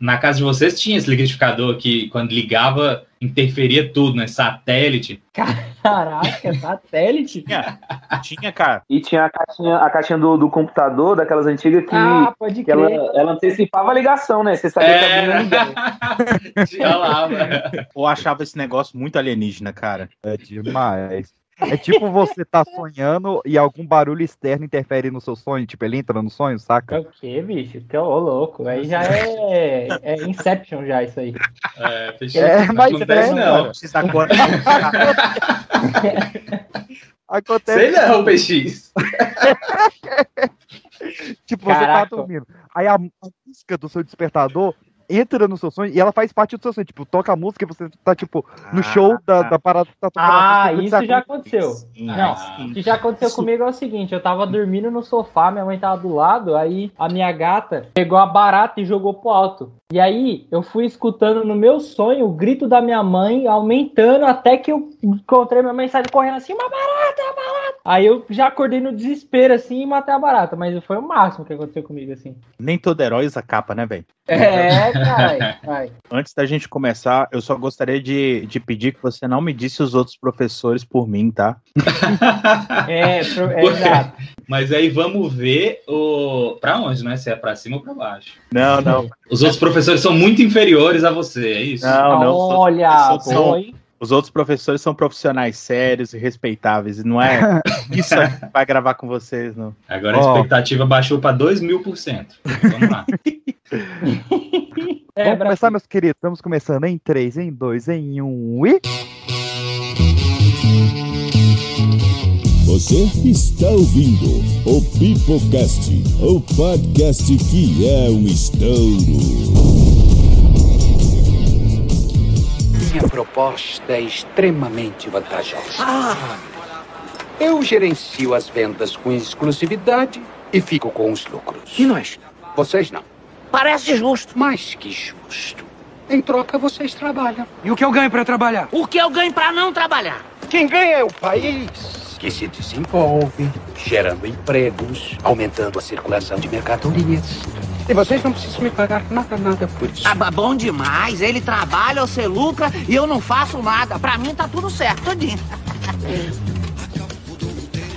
Na casa de vocês tinha esse liquidificador que, quando ligava, interferia tudo, né? Satélite. Caraca, satélite? Tinha, tinha, cara. E tinha a caixinha, a caixinha do, do computador, daquelas antigas, que, Ah, pode que ela, ela antecipava a ligação, né? Você sabia que É. alguém ligar. Tinha lá, velho. Eu achava esse negócio muito alienígena, cara. É demais. É tipo você tá sonhando e algum barulho externo interfere no seu sonho, tipo, ele entra no sonho, É saca? o que, bicho? Que ô louco. Aí já é, é Inception já isso aí. É, fechou. É, não mas acontece é, não. Precisa agora. Acontece, Sei não, PX. tipo, você Caraca. tá dormindo. Aí a, a música do seu despertador entra no seu sonho e ela faz parte do seu sonho. Tipo, toca a música e você tá, tipo, no show da, da parada que tá tocando. Ah, música, isso já aconteceu. Sim, Não, sim. O que já aconteceu comigo é o seguinte, eu tava dormindo no sofá, minha mãe tava do lado, aí a minha gata pegou a barata e jogou pro alto. E aí eu fui escutando no meu sonho o grito da minha mãe aumentando até que eu encontrei minha mãe saindo correndo assim, uma barata, uma barata. Aí eu já acordei no desespero assim e matei a barata, mas foi o máximo que aconteceu comigo assim. Nem todo herói usa capa, né, velho? É. Antes da gente começar, eu só gostaria de, de pedir que você não me disse os outros professores por mim, tá? É, pro- é exato. Mas aí vamos ver o. Pra onde, né? Se é pra cima ou pra baixo. Não, não. Os outros professores são muito inferiores a você, é isso? Não, não. Olha, são- são-? Os outros professores são profissionais sérios e respeitáveis. E não é isso que vai gravar com vocês, não. Agora a Ó. expectativa baixou pra 2 mil por cento. Vamos lá. É, Vamos Brasil. começar, meus queridos. Estamos começando em 3, em 2, em 1 e. Você está ouvindo o Pipocast, o podcast que é um estouro. Minha proposta é extremamente vantajosa. Eu gerencio as vendas com exclusividade e fico com os lucros. E nós? Vocês não. Parece justo. Mais que justo. Em troca, vocês trabalham. E o que eu ganho pra trabalhar? O que eu ganho pra não trabalhar? Quem ganha é o país, que se desenvolve, gerando empregos, aumentando a circulação de mercadorias. E vocês não precisam me pagar nada, nada por isso. Ah, bom demais. Ele trabalha, você lucra e eu não faço nada. Pra mim tá tudo certo, tudinho.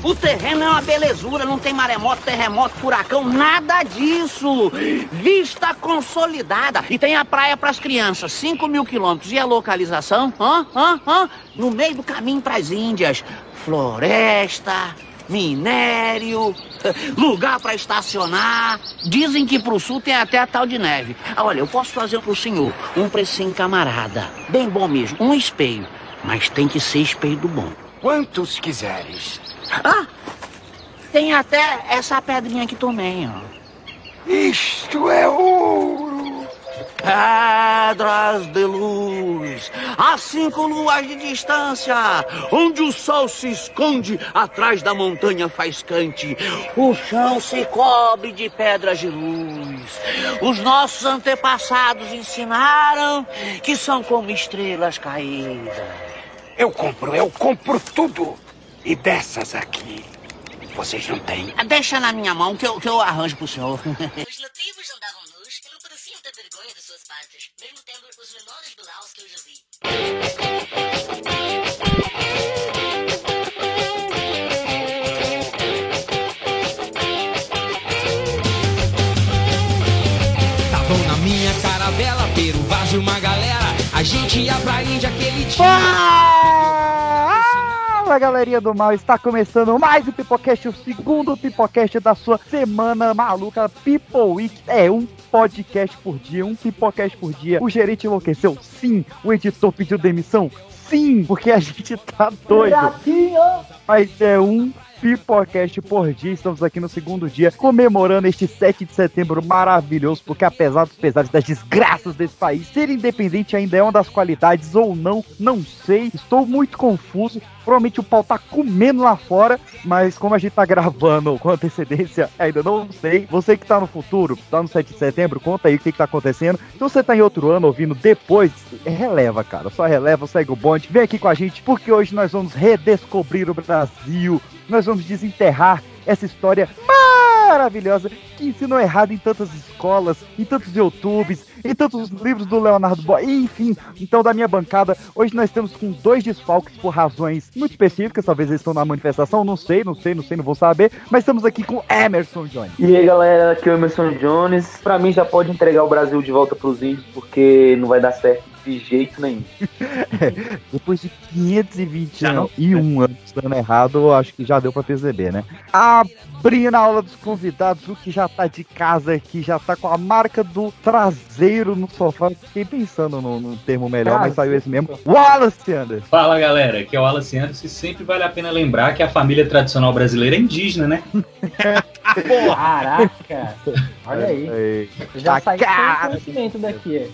O terreno é uma belezura, não tem maremoto, terremoto, furacão, nada disso. Vista consolidada. E tem a praia pras crianças, 5 mil quilômetros. E a localização? Hã? Hã? Hã? No meio do caminho pras Índias. Floresta, minério, lugar pra estacionar. Dizem que pro sul tem até a tal de neve. Ah, Olha, eu posso fazer pro senhor um precinho camarada. Bem bom mesmo, um espelho. Mas tem que ser espelho do bom. Quantos quiseres? Ah, tem até essa pedrinha aqui também, ó. Isto é ouro! Pedras de luz, a cinco luas de distância, onde o sol se esconde atrás da montanha faiscante, o chão se cobre de pedras de luz. Os nossos antepassados ensinaram que são como estrelas caídas. Eu compro, eu compro tudo! E dessas aqui, vocês não têm? Deixa na minha mão que eu, que eu arranjo pro senhor. Os nativos andavam nus vergonha de suas partes, mesmo tendo os menores graus que eu já vi. Estavam na minha caravela, Peru, Vaz e uma galera. A gente ia pra Índia aquele dia. Fala galerinha do mal, está começando mais um Pipocast, o segundo Pipocast da sua semana maluca People Week. É um podcast por dia, um Pipocast por dia. O gerente enlouqueceu? Sim. O editor pediu demissão? Sim, porque a gente tá doido. Mas é um Pipocast por dia. Estamos aqui no segundo dia comemorando este 7 de setembro maravilhoso, porque apesar dos pesares das desgraças desse país, ser independente ainda é uma das qualidades ou não, não sei. Estou muito confuso. Provavelmente o pau tá comendo lá fora, mas como a gente tá gravando com antecedência, ainda não sei. Você que tá no futuro, tá no 7 de setembro, conta aí o que, que tá acontecendo. Se você tá em outro ano ouvindo depois, releva, cara. Só releva, segue o bonde. Vem aqui com a gente, porque hoje nós vamos redescobrir o Brasil. Nós vamos desenterrar essa história maravilhosa que ensinou errado em tantas escolas, em tantos YouTubes, em tantos livros do Leonardo Boy, enfim. Então, da minha bancada, hoje nós temos com dois desfalques por razões muito específicas, talvez eles estão na manifestação, não sei, não sei, não sei, não vou saber, mas estamos aqui com Emerson Jones. E aí, galera, aqui é o Emerson Jones. Pra mim, já pode entregar o Brasil de volta pros índios, porque não vai dar certo de jeito nenhum. Depois de 520 anos e um ano dando errado, eu acho que já deu pra perceber, né? Abrindo a aula dos convidados, o que já tá de casa aqui, já tá com a marca do traseiro no sofá. Fiquei pensando no, no termo melhor, mas saiu esse mesmo. Wallace Anderson. Fala galera, aqui é o Wallace Anderson e sempre vale a pena lembrar que a família tradicional brasileira é indígena, né? Caraca! Olha aí. Já saiu sem conhecimento daqui.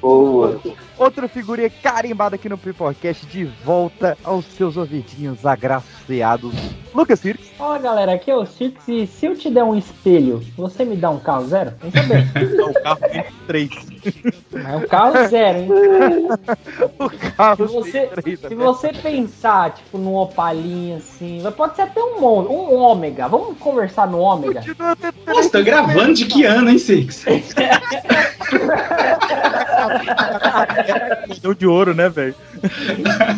Boa. Outra figurinha carimbada aqui no Piporcast, de volta aos seus ouvidinhos agraciados. Lucas Cirques. Fala galera, aqui é o Cirques e se eu te der um espelho, você me dá um carro zero? Pensa bem. o carro tem três. É um carro zero, hein? o carro se você, se você pensar, tipo, num opalinho assim, pode ser até um, um ômega. Vamos conversar no ômega? Nossa, tá gravando de que ano, hein, Six? Deu de ouro, né, velho?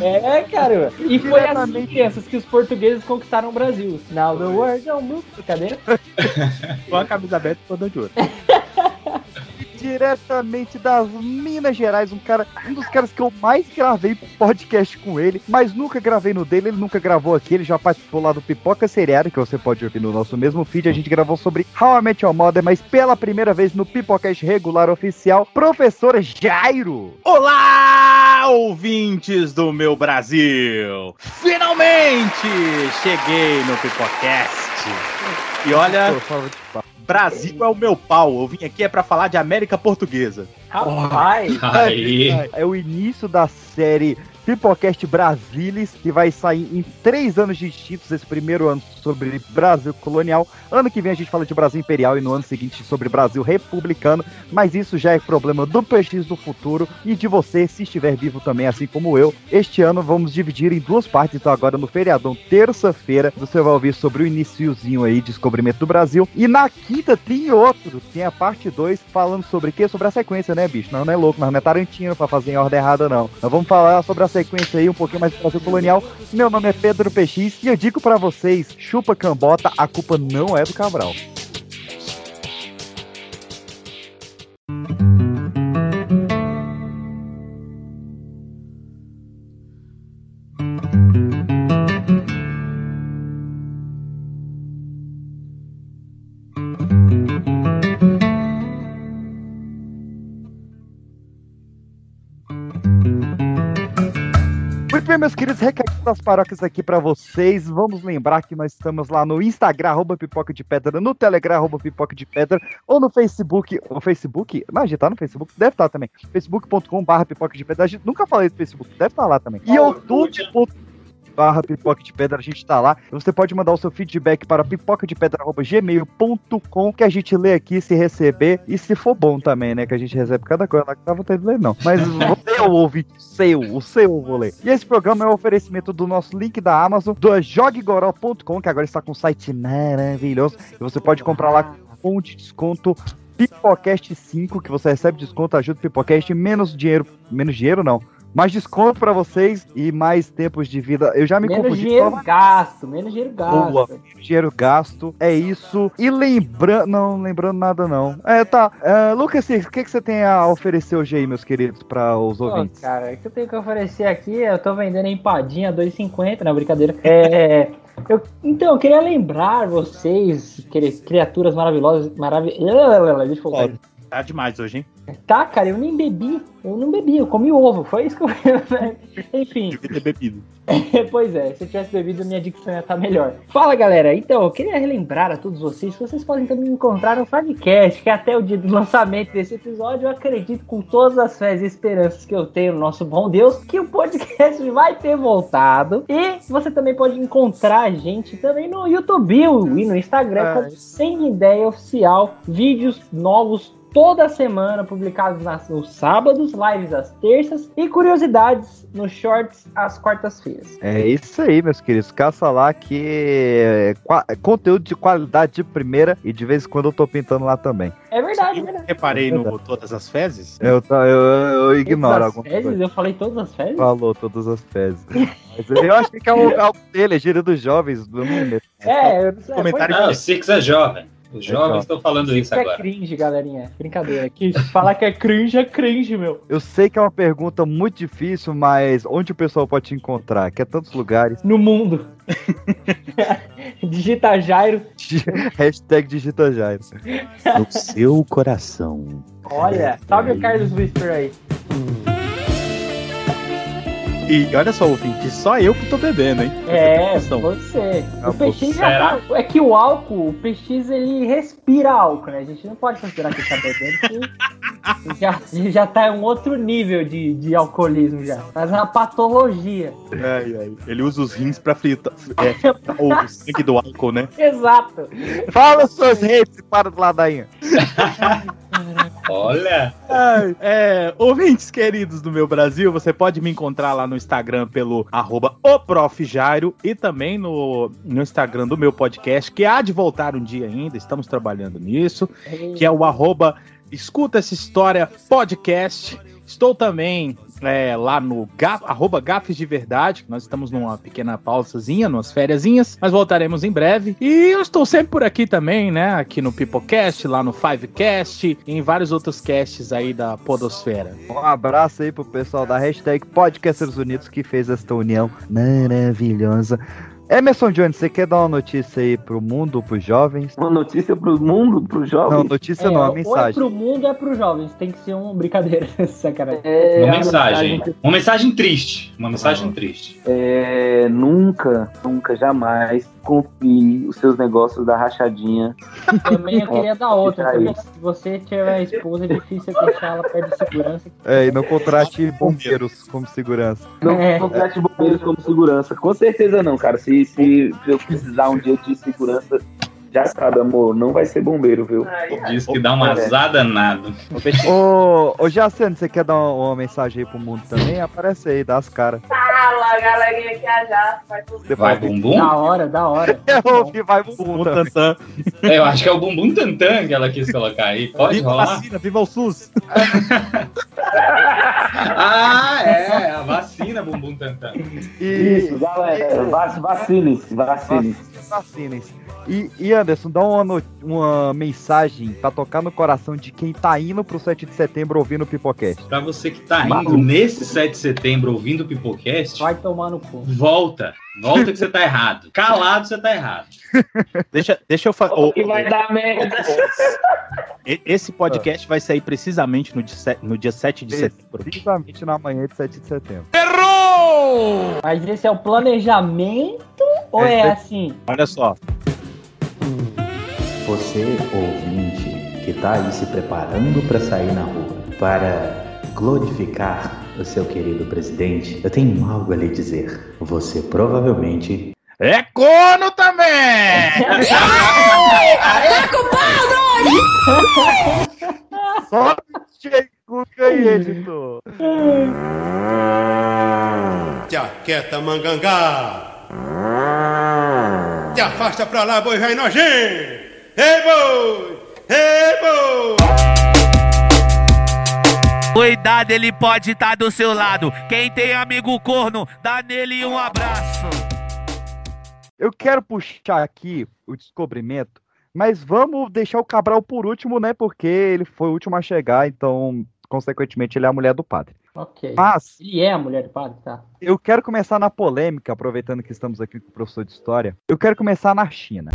É, cara. E foi assim, crianças, que os portugueses conquistaram o Brasil. Now the world é um brincadeira. Com a camisa aberta e todo de ouro. Diretamente das Minas Gerais, um cara, um dos caras que eu mais gravei podcast com ele, mas nunca gravei no dele, ele nunca gravou aqui, ele já participou lá do Pipoca Seriado, que você pode ouvir no nosso mesmo feed, a gente gravou sobre How I Met Your Mother, mas pela primeira vez no Pipocast regular oficial, professor Jairo. Olá, ouvintes do meu Brasil! Finalmente cheguei no Pipocast. E olha, Brasil é o meu pau. Eu vim aqui é para falar de América Portuguesa. Rapaz! Aí. É o início da série Pipocast Brasilis, que vai sair em três anos distintos, esse primeiro ano sobre Brasil colonial. Ano que vem a gente fala de Brasil imperial e no ano seguinte sobre Brasil republicano, mas isso já é problema do PX do futuro e de você, se estiver vivo também, assim como eu. Este ano vamos dividir em duas partes, então agora no feriadão, terça-feira, você vai ouvir sobre o iniciozinho aí, descobrimento do Brasil. E na quinta tem outro, tem a parte 2, falando sobre o quê? Sobre a sequência, né, bicho? Não, não é louco, não é Tarantino pra fazer em ordem errada, não. Nós vamos falar sobre a sequência aí, um pouquinho mais do Brasil colonial. Meu nome é Pedro PX e eu digo para vocês, chupa cambota, a culpa não é do Cabral. Meus queridos, das paróquias aqui pra vocês. Vamos lembrar que nós estamos lá no Instagram, arroba pipoca de pedra, no Telegram, arroba pipoca de pedra, ou no Facebook. O Facebook? Não, a gente tá no Facebook, deve estar também. facebook.com barra pipoca de pedra. A gente nunca falei do Facebook, deve estar lá também. E youtube.com barra pipoca de pedra, a gente tá lá. Você pode mandar o seu feedback para pipoca de pedra.gmail.com que a gente lê aqui se receber e se for bom também, né? Que a gente recebe cada coisa lá que tava tendo ler, não. Mas você o ouvinte seu, o seu eu vou ler. E esse programa é um oferecimento do nosso link da Amazon, do joggegoró.com, que agora está com um site maravilhoso. E você pode comprar lá com de desconto Pipocast 5, que você recebe desconto, ajuda o Pipocast, menos dinheiro, menos dinheiro não, mais desconto pra vocês e mais tempos de vida. Eu já me Menos confundi. dinheiro só- gasto, menos dinheiro gasto. Boa, menos dinheiro gasto, é isso. E lembrando, não lembrando nada não. É, tá. É, Lucas, o que, que você tem a oferecer hoje aí, meus queridos, para os ouvintes? cara, o que eu tenho que oferecer aqui, eu tô vendendo empadinha 2,50, não, brincadeira. É, eu- então, eu queria lembrar vocês, cri- criaturas maravilhosas, maravilhosas, deixa eu voltar. Tá demais hoje, hein? Tá, cara, eu nem bebi, eu não bebi, eu comi ovo, foi isso que eu Enfim, Devia ter bebido. pois é, se eu tivesse bebido, minha dicção ia estar melhor. Fala, galera. Então, eu queria relembrar a todos vocês que vocês podem também me encontrar no Fabcast, que até o dia do lançamento desse episódio, eu acredito com todas as fés e esperanças que eu tenho no nosso bom Deus, que o podcast vai ter voltado. E você também pode encontrar a gente também no YouTube e no Instagram, É. como Sem Ideia Oficial, vídeos novos toda semana, publicados nas, nos sábados, lives às terças e curiosidades nos shorts às quartas-feiras. É isso aí, meus queridos. Caça lá que é qua- conteúdo de qualidade de primeira e de vez em quando eu tô pintando lá também. É verdade, é verdade. Reparei no Todas as Fezes? Eu, tá- eu, eu ignoro Todas as alguma fezes? coisa. Eu falei todas as fezes? Falou todas as fezes. Mas eu achei que é o algo dele, é gíria dos jovens. Eu meto. É, eu não sei. Comentário Não, o Six é jovem. Os É jovens estão falando isso Isso é agora. cringe, galerinha. Brincadeira. Que falar que é cringe é cringe, meu. Eu sei que é uma pergunta muito difícil, mas onde o pessoal pode te encontrar? Que é tantos lugares. No mundo. Digita Jairo. Hashtag digita Jairo. No seu coração. Olha, salve o Carlos Whisper aí. E olha só, ouvinte, só eu que tô bebendo, hein? É, Atenção. você. O. PX já tá, É que o álcool, o PX ele respira álcool, né? A gente não pode considerar que ele tá bebendo, porque já, já tá em um outro nível de, de alcoolismo já. Faz uma patologia. Ai, ai. Ele usa os rins pra fritar, é, fritar o sangue do álcool, né? Exato. Fala suas redes e para do ladainha. Olha, Ai, é, ouvintes queridos do meu Brasil, você pode me encontrar lá no Instagram pelo arroba o Prof. Jairo e também no, no Instagram do meu podcast, que há de voltar um dia ainda, estamos trabalhando nisso, que é o arroba Escuta essa história podcast. Estou também é, lá no gaf, arroba Gafes de Verdade, nós estamos numa pequena pausazinha, numas fériasinhas, mas voltaremos em breve. E eu estou sempre por aqui também, né? Aqui no Pipocast, lá no Fivecast em vários outros casts aí da Podosfera. Um abraço aí pro pessoal da hashtag Podcasters Unidos que fez esta união maravilhosa. Emerson Jones, você quer dar uma notícia aí pro mundo, pros jovens? Uma notícia pro mundo, pros jovens? Não, notícia É, não, uma Ou é mensagem. pro mundo ou é pros jovens. Tem que ser uma brincadeira. Sacanagem. É, uma a mensagem. Uma mensagem triste. Uma mensagem triste. É, nunca, nunca, jamais confie os seus negócios da rachadinha. Também eu queria dar outra. Porque se você tiver esposa, é difícil deixar ela perto de segurança. É, e não contrate bombeiros como segurança. Não É. contrate bombeiros como segurança. Com certeza não, cara. Se, se eu precisar um dia de segurança, já sabe, amor, não vai ser bombeiro, viu? Diz que dá uma É. azar danado. Ô, ô Jaceno, você quer dar uma, uma mensagem aí pro mundo também? Aparece aí, dá as caras. Fala, galerinha que a já vai tudo. Você Vai bumbum? Da hora, da hora. Eu ouvi, vai bumbum Um tantã. Eu acho que é o bumbum tantã que ela quis colocar aí. Pode Viva rolar? vacina, viva o SUS. Ah, é. A vacina bumbum tantã. Isso, galera. vac- Vacine-se, vacine-se. Vacinem-se. E, e Anderson, dá uma, uma mensagem pra tocar no coração de quem tá indo pro 7 de setembro ouvindo o Pipocast. Pra você que tá indo nesse 7 de setembro ouvindo o Pipocast, Vai tomar no cu. volta. Volta que você tá errado. Calado você tá errado. Deixa, deixa eu falar. Que vai dar merda. Esse podcast vai sair precisamente no dia, no dia 7 de setembro. Precisamente na manhã de 7 de setembro. Mas esse é o planejamento ou é, É, assim? Olha só. Você, ouvinte, que está aí se preparando para sair na rua, para glorificar o seu querido presidente, eu tenho algo a lhe dizer. Você provavelmente É corno também! Só chegou aí, editor. Te aquieta, mangangá! Te afasta pra lá, boi velho nojento! Ei, boi! Ei, boi! Cuidado, ele pode estar do seu lado. Quem tem amigo corno, dá nele um abraço. Eu quero puxar aqui o descobrimento, mas vamos deixar o Cabral por último, né? Porque ele foi o último a chegar, então, consequentemente, ele é a mulher do padre. Ok. Mas Ele é a mulher do padre, tá? eu quero começar na polêmica, aproveitando que estamos aqui com o professor de história. Eu quero começar na China.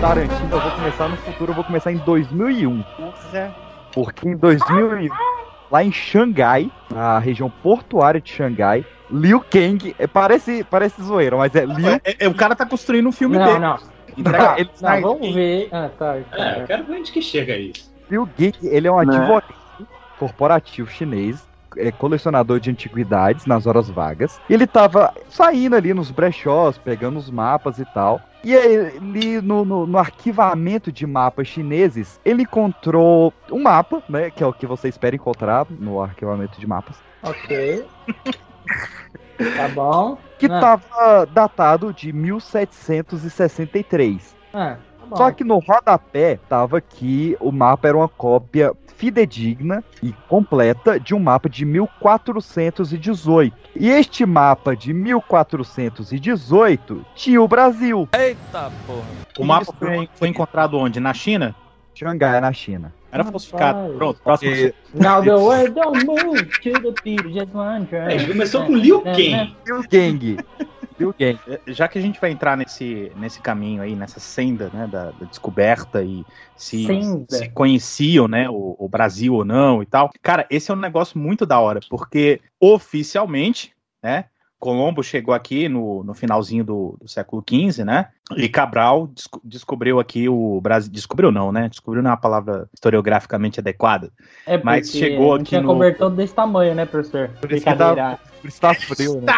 Tarantino, eu vou começar no futuro, eu vou começar em 2001. Porque em 2001, lá em Xangai, na região portuária de Xangai, Liu Kang, é, parece, parece zoeira, mas é Liu É, é, o cara tá construindo um filme Não, dele. não. Entrega- Tá, ele não, sai- vamos ver. Ah, tá. tá. É, eu quero ver onde que chega isso. Liu Kang, ele é um Né? advogado corporativo chinês. é, colecionador de antiguidades nas horas vagas. Ele tava saindo ali nos brechós, pegando os mapas e tal. E ali no, no, no arquivamento de mapas chineses, ele encontrou um mapa, né? Que é o que você espera encontrar no arquivamento de mapas. Ok. tá bom. Que Ah. tava datado de 1763. Ah, tá bom. Só que no rodapé tava que o mapa era uma cópia fidedigna e completa de um mapa de 1418. E este mapa de 1418 tinha o Brasil. Eita porra. O mapa foi, foi encontrado onde? Na China? Xangai, na China. Era falsificado. Rapaz. Pronto, próximo. E- Now the world don't move to the beat, just one track. É, começou com Liu Kang. Liu Gang. Liu Gang. Já que a gente vai entrar nesse, nesse caminho aí, nessa senda né, da, da descoberta e se, Senda. se conheciam né, o, o Brasil ou não e tal. Cara, esse é um negócio muito da hora, porque oficialmente, né? Colombo chegou aqui no, no finalzinho do, do século XV, né? E Cabral desco- descobriu aqui o Brasil. Descobriu não, né? Descobriu não é uma palavra historiograficamente adequada. É Mas porque chegou aqui tinha no- cobertor desse tamanho, né, professor? Por isso que dá- por isso tá frio, né?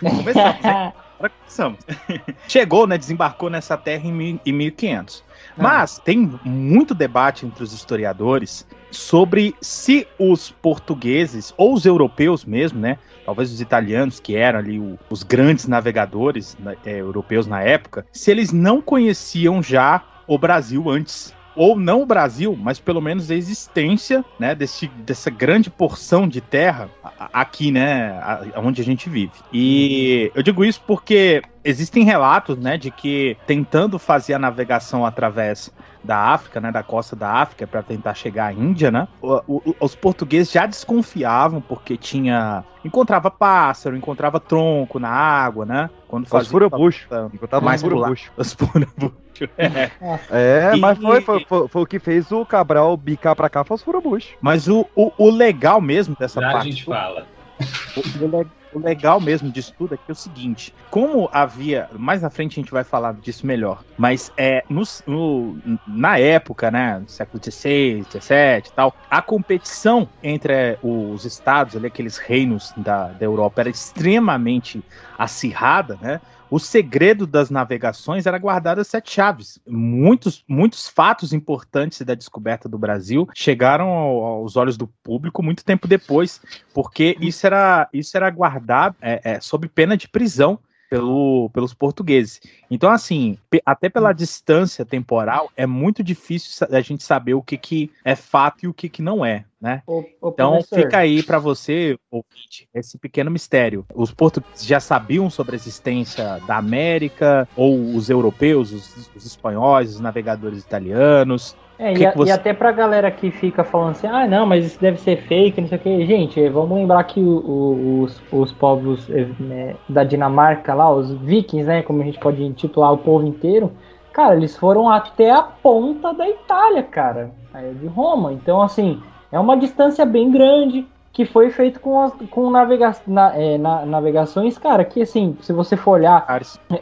Começamos, começamos. Chegou, né? Desembarcou nessa terra em, em 1500. Mas tem muito debate entre os historiadores sobre se os portugueses ou os europeus mesmo, né? Talvez os italianos, que eram ali o- os grandes navegadores né, europeus na época, se eles não conheciam já o Brasil antes. Ou não o Brasil, mas pelo menos a existência né, desse, dessa grande porção de terra aqui, né, onde a gente vive. E eu digo isso porque existem relatos, né, de que tentando fazer a navegação através da África, né, da costa da África, para tentar chegar à Índia, né, o- o- os portugueses já desconfiavam porque tinha encontrava pássaro, encontrava tronco na água, né, quando Os fazia furobucho. Encontrava mais furobucho. os furobucho. É. É, E- mas foi, foi, foi, foi o que fez o Cabral bicar pra cá, foi os furobucho. Mas o, o, o legal mesmo dessa Já a parte. gente fala. O, o o legal mesmo disso tudo é que é o seguinte: como havia. Mais na frente a gente vai falar disso melhor. Mas é no, no- na época, né? Século XVI, XVII e tal, a competição entre os estados, ali, aqueles reinos da, da Europa, era extremamente acirrada, né? O segredo das navegações era guardado a sete chaves. Muitos, muitos fatos importantes da descoberta do Brasil chegaram ao- aos olhos do público muito tempo depois, porque isso era, isso era guardado é, é, sob pena de prisão pelo, pelos portugueses. Então, assim, até pela distância temporal, é muito difícil a gente saber o que, que é fato e o que, que não é, né? Ô, ô, Então professor, fica aí pra você, ouvinte, esse pequeno mistério. Os portugueses já sabiam sobre a existência da América, ou os europeus, os, os espanhóis, os navegadores italianos. É, e, que a- você- e até pra galera que fica falando assim, ah, não, mas isso deve ser fake, não sei o que. Gente, vamos lembrar que o- o- os, os povos eh, né, da Dinamarca lá, os vikings, né, como a gente pode intitular o povo inteiro, cara, eles foram até a ponta da Itália, cara, de Roma. Então, assim, é uma distância bem grande que foi feito com, as, com navega, na- é, na- navegações, cara, que assim, se você for olhar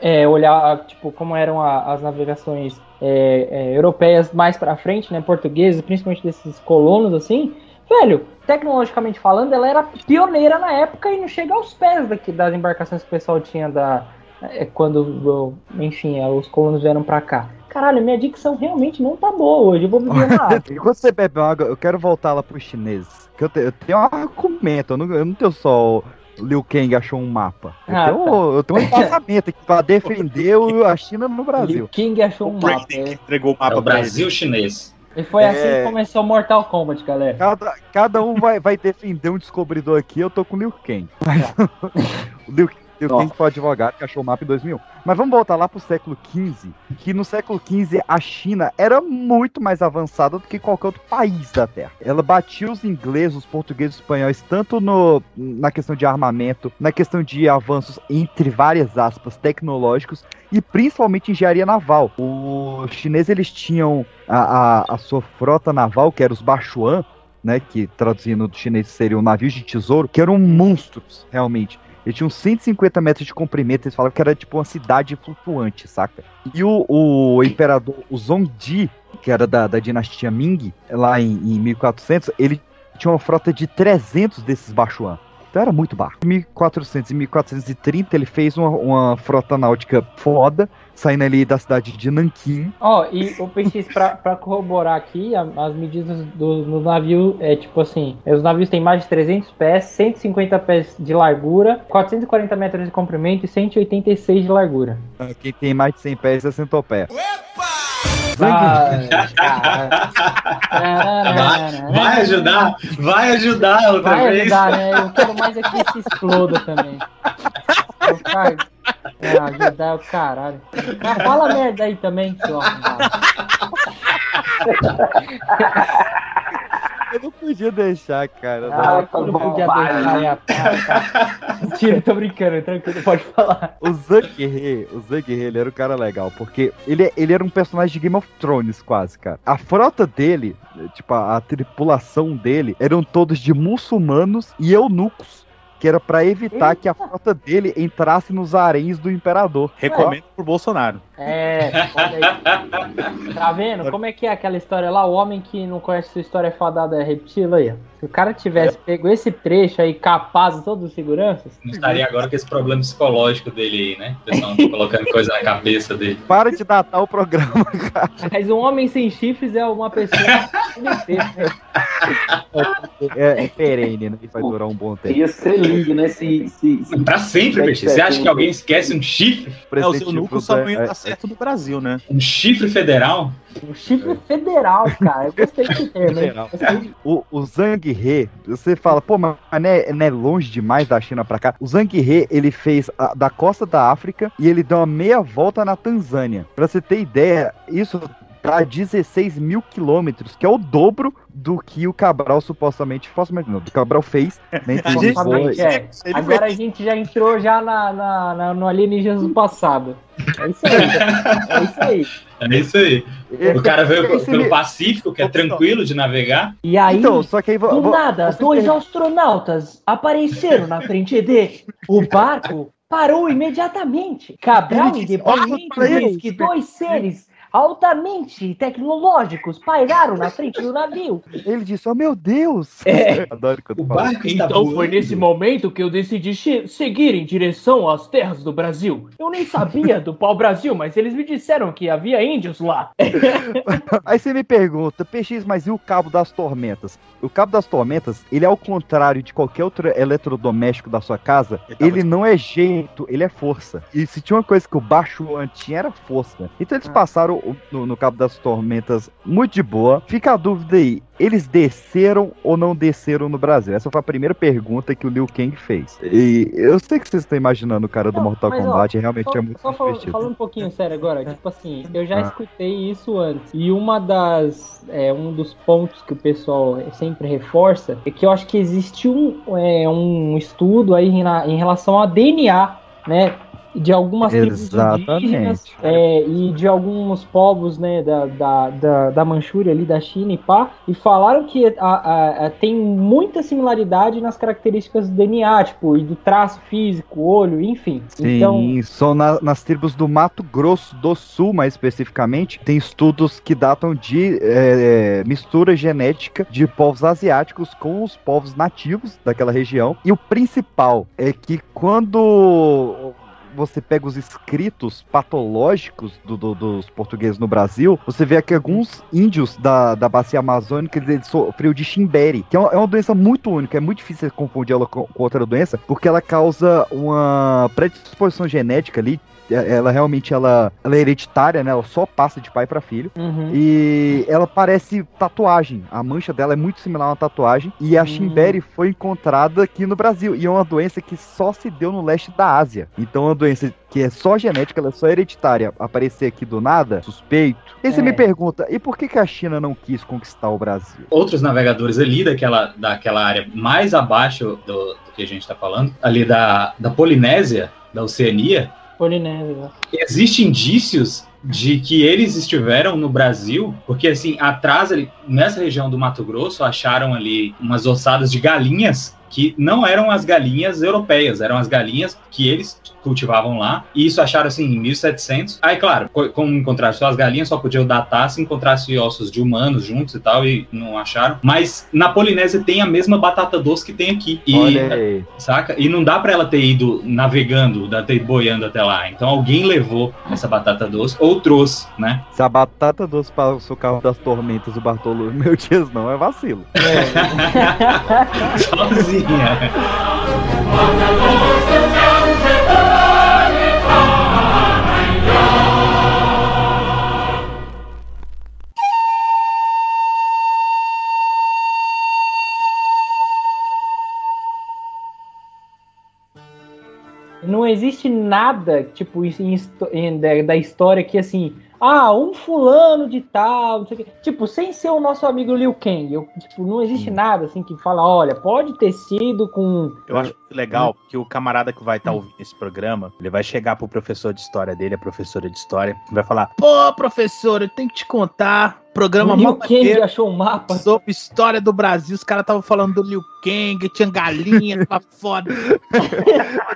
é, olhar tipo como eram a- as navegações é, é, europeias mais pra frente, né, portuguesas, principalmente desses colonos assim, velho, tecnologicamente falando, ela era pioneira na época e não chega aos pés daqui, das embarcações que o pessoal tinha da é, quando, enfim, é, os colonos vieram pra cá. Caralho, minha dicção realmente não tá boa hoje. Eu vou beber uma água. Enquanto você bebe água, eu quero voltar lá pros chineses. Que eu, te- eu tenho um argumento, eu não, eu não tenho só Liu Kang achou um mapa. Eu, Ah, tenho, tá. eu tenho um embasamento aqui pra defender o- a China no Brasil. Liu King achou um mapa. é. Entregou o É o Brasil chinês. E foi assim É. que começou Mortal Kombat, galera. Cada, cada um vai, vai defender um descobridor aqui, eu tô com o Liu Kang. Mas, o Liu, Liu Kang foi o advogado que achou o mapa em 2001. Mas vamos voltar lá pro século XV, que no século XV a China era muito mais avançada do que qualquer outro país da Terra. Ela batia os ingleses, os portugueses, os espanhóis, tanto no, na questão de armamento, na questão de avanços, entre várias aspas, tecnológicos, e principalmente engenharia naval. Os chineses eles tinham a, a, a sua frota naval, que era os Bachuan, né, que traduzindo do chinês seriam navios de tesouro, que eram monstros, realmente. Eles tinham 150 metros de comprimento, eles falavam que era tipo uma cidade flutuante, saca? E o, o imperador, o Zongji, que era da, da dinastia Ming, lá em, em 1400, ele tinha uma frota de 300 desses Bachuan. Então era muito barco. Em 1400 e 1430 ele fez uma, uma frota náutica foda, saindo ali da cidade de Nanquim. Ó, e o PX, pra, pra corroborar aqui, a- as medidas do, do navio é tipo assim: os navios têm mais de 300 pés, 150 pés de largura, 440 metros de comprimento e 186 de largura. Quem tem mais de 100 pés é centopeia. Vai, vai ajudar, vai ajudar outra Vai vez. ajudar, né? Eu quero mais é que se exploda também. Eu quero- É, ajudar é o caralho. Ah, fala merda aí também, seu arrombado. Eu não podia deixar, cara. Ah, eu não podia deixar aí a Mentira, tô brincando, tranquilo, pode falar. O Zangief, o Zangief, ele era um cara legal, porque ele, ele era um personagem de Game of Thrones, quase, cara. A frota dele, tipo, a, a tripulação dele, eram todos de muçulmanos e eunucos. Que era pra evitar que a frota dele entrasse nos haréns do imperador. Recomendo pro Bolsonaro. É, olha aí. Tá vendo? Como é que é aquela história lá? O homem que não conhece sua história é fadada é reptilo aí, ó. Se o cara tivesse pego esse trecho aí, capaz todos os seguranças. Não estaria agora com esse problema psicológico dele aí, né? O pessoal colocando coisa na cabeça dele. Para de datar o programa, cara. Mas um homem sem chifres é uma pessoa. É, é perene, né? E vai durar um bom tempo. Ia ser lindo, né? Se, se, se... Pra sempre, peixe. Você acha que alguém esquece um chifre? É, o seu núcleo só não ia é- dar certo no Brasil, né? Um chifre federal? Um chifre federal, cara. Eu gostei desse termo, hein? Federal. O, o Zhang He, você fala, pô, mas não é, não é longe demais da China pra cá. O Zhang He, ele fez a- da costa da África e ele deu uma meia volta na Tanzânia. Pra você ter ideia, isso tá 16 mil quilômetros, que é o dobro do que o Cabral supostamente, supostamente não, do Cabral fez, né, entre Lisboa e- Exatamente, é. Agora a gente já entrou já na, na, na- no alienígenas do passado. É isso aí. É isso aí. É isso aí. O cara veio Esse pelo Pacífico, que é tranquilo de navegar. E aí, Então, só que aí vo- do nada, você dois astronautas apareceram na frente dele. O barco parou imediatamente. Cabral, Olha diz que dois seres altamente tecnológicos pairaram na frente do navio. Ele disse, oh meu Deus! É. Adoro quando O barco está Então foi voando. nesse momento que eu decidi seguir em direção às terras do Brasil. Eu nem sabia do pau-brasil, mas eles me disseram que havia índios lá. Aí você me pergunta, PX, mas e o cabo das tormentas? O cabo das tormentas, ele é ao contrário de qualquer outro eletrodoméstico da sua casa, ele não é jeito, ele é força. E se tinha uma coisa que o baixo tinha era força. Então eles passaram no, no cabo das tormentas muito de boa. Fica a dúvida aí, eles desceram ou não desceram no Brasil? Essa foi a primeira pergunta que o Liu Kang fez. E eu sei que vocês estão imaginando o cara do Não, Mortal mas, ó, Kombat, realmente só, é muito só falando, divertido. falando um pouquinho sério agora, tipo assim, eu já Ah. escutei isso antes. E uma das. É, um dos pontos que o pessoal sempre reforça é que eu acho que existe um, é, um estudo aí na- em relação a DNA, né? De algumas tribos Exatamente. indígenas é, e de alguns povos né, da, da, da, da Manchúria ali, da China e pá, e falaram que a, a- a- tem muita similaridade nas características do DNA, tipo, e do traço físico, olho, enfim. Sim, Então, só na- nas tribos do Mato Grosso do Sul, mais especificamente, tem estudos que datam de é, mistura genética de povos asiáticos com os povos nativos daquela região. E o principal é que quando você pega os escritos patológicos do- do- dos portugueses no Brasil, você vê que alguns índios da, da bacia amazônica eles sofreram de chimbere, que é uma, é uma doença muito única, é muito difícil confundir ela com, com outra doença, porque ela causa uma predisposição genética ali, ela realmente ela, ela é hereditária, né? Ela só passa de pai para filho. uhum. E ela parece tatuagem. A mancha dela é muito similar a uma tatuagem. E a Chimberi foi encontrada aqui no Brasil. E é uma doença que só se deu no leste da Ásia. Então é uma doença que é só genética, ela é só hereditária. Aparecer aqui do nada, suspeito. E aí você É. me pergunta, e por que, que a China não quis conquistar o Brasil? Outros navegadores ali daquela, daquela área mais abaixo do, do que a gente está falando, ali da, da Polinésia, da Oceania, Polinésia. né? Existem indícios de que eles estiveram no Brasil, porque assim, atrás ali, nessa região do Mato Grosso, acharam ali umas ossadas de galinhas que não eram as galinhas europeias, eram as galinhas que eles cultivavam lá, e isso acharam assim em 1700. Aí, claro, co- como encontraram só as galinhas, só podiam datar se encontrasse ossos de humanos juntos e tal, e não acharam. Mas na Polinésia tem a mesma batata doce que tem aqui. E, Olha aí. Saca? E não dá pra ela ter ido navegando, da- ter ido boiando até lá. Então alguém levou essa batata doce ou trouxe, né? Se a batata doce para o seu carro das tormentas do Bartolomeu Dias não é vacilo. Não existe nada, tipo, em em- da história que assim, ah, um fulano de tal, não sei o quê. Tipo, sem ser o nosso amigo Liu Kang. Eu, tipo, não existe nada assim que fala, olha, pode ter sido com. Eu acho legal que o camarada que vai estar ouvindo esse programa, ele vai chegar pro professor de história dele, a professora de história, e vai falar: Pô, professor, eu tenho que te contar. Programa o Liu Kang achou um mapa. sobre história do Brasil. Os caras estavam falando do Liu Kang, tinha galinha, tava foda.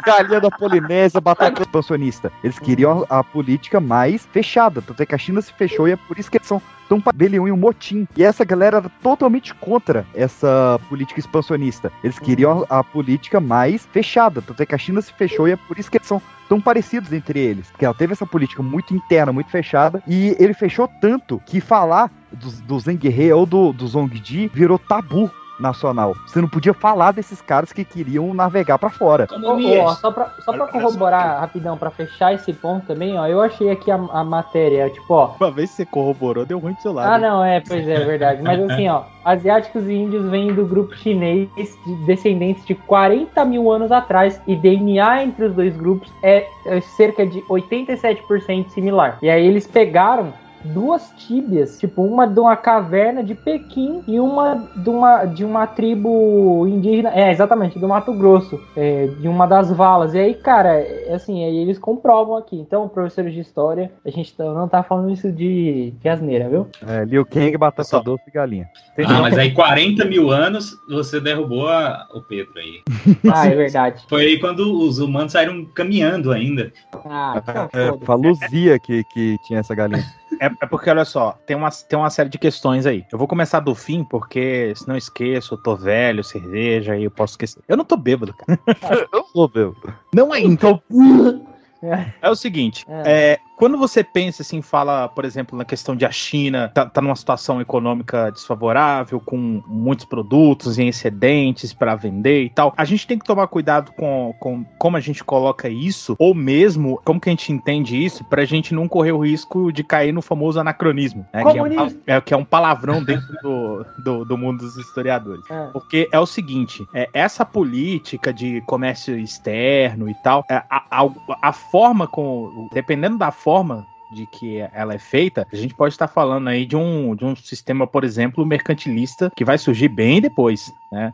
Galinha da Polinésia, batata expansionista. Eles queriam a, a política mais fechada. Tanto é que a China se fechou e é por isso que eles são tão rebelião e um motim. E essa galera era totalmente contra essa política expansionista. Eles queriam a, a política mais fechada. Tanto é que a China se fechou e é por isso que eles são tão parecidos entre eles. Porque ela teve essa política muito interna, muito fechada. E ele fechou tanto que falar do, do Zheng He ou do, do Zhongji virou tabu nacional. Você não podia falar desses caras que queriam navegar pra fora. Ó, ó, só pra, só pra corroborar rapidão, pra fechar esse ponto também, ó, eu achei aqui a, a matéria, tipo, ó. Uma vez que você corroborou, deu ruim do seu lado. Ah, não, é, pois é, é verdade. Mas assim, ó, asiáticos e índios vêm do grupo chinês de descendentes de 40 mil anos atrás e DNA entre os dois grupos é, é cerca de 87% similar. E aí eles pegaram duas tíbias, tipo uma de uma caverna de Pequim e uma de uma, de uma tribo indígena, é exatamente, do Mato Grosso, é, de uma das valas. E aí, cara, é, assim, aí eles comprovam aqui. Então, professores de história, a gente tá- não tá falando isso de, de asneira, viu? É, Liu Kang, batata doce e galinha. Ah, mas aí 40 mil anos você derrubou a- o Pedro aí. Ah, é verdade. Foi aí quando os humanos saíram caminhando ainda. Ah, É, foda-se. foi a Luzia que, que tinha essa galinha. É, é porque, olha só, tem uma, tem uma série de questões aí. Eu vou começar do fim, porque se não esqueço, eu tô velho, cerveja, aí eu posso esquecer. Eu não tô bêbado, cara. Eu sou bêbado. Não ainda. É o seguinte, É. quando você pensa assim, fala, por exemplo, na questão de a China tá, tá numa situação econômica desfavorável, com muitos produtos em excedentes para vender e tal, a gente tem que tomar cuidado com, com como a gente coloca isso, ou mesmo como que a gente entende isso, pra gente não correr o risco de cair no famoso anacronismo, né? Que é, um, é, que é um palavrão dentro do, do, do mundo dos historiadores. É. Porque é o seguinte, é, essa política de comércio externo e tal, é, a, a, a forma com. Dependendo da forma de que ela é feita, a gente pode estar falando aí de um, de um sistema, por exemplo, mercantilista que vai surgir bem depois, né?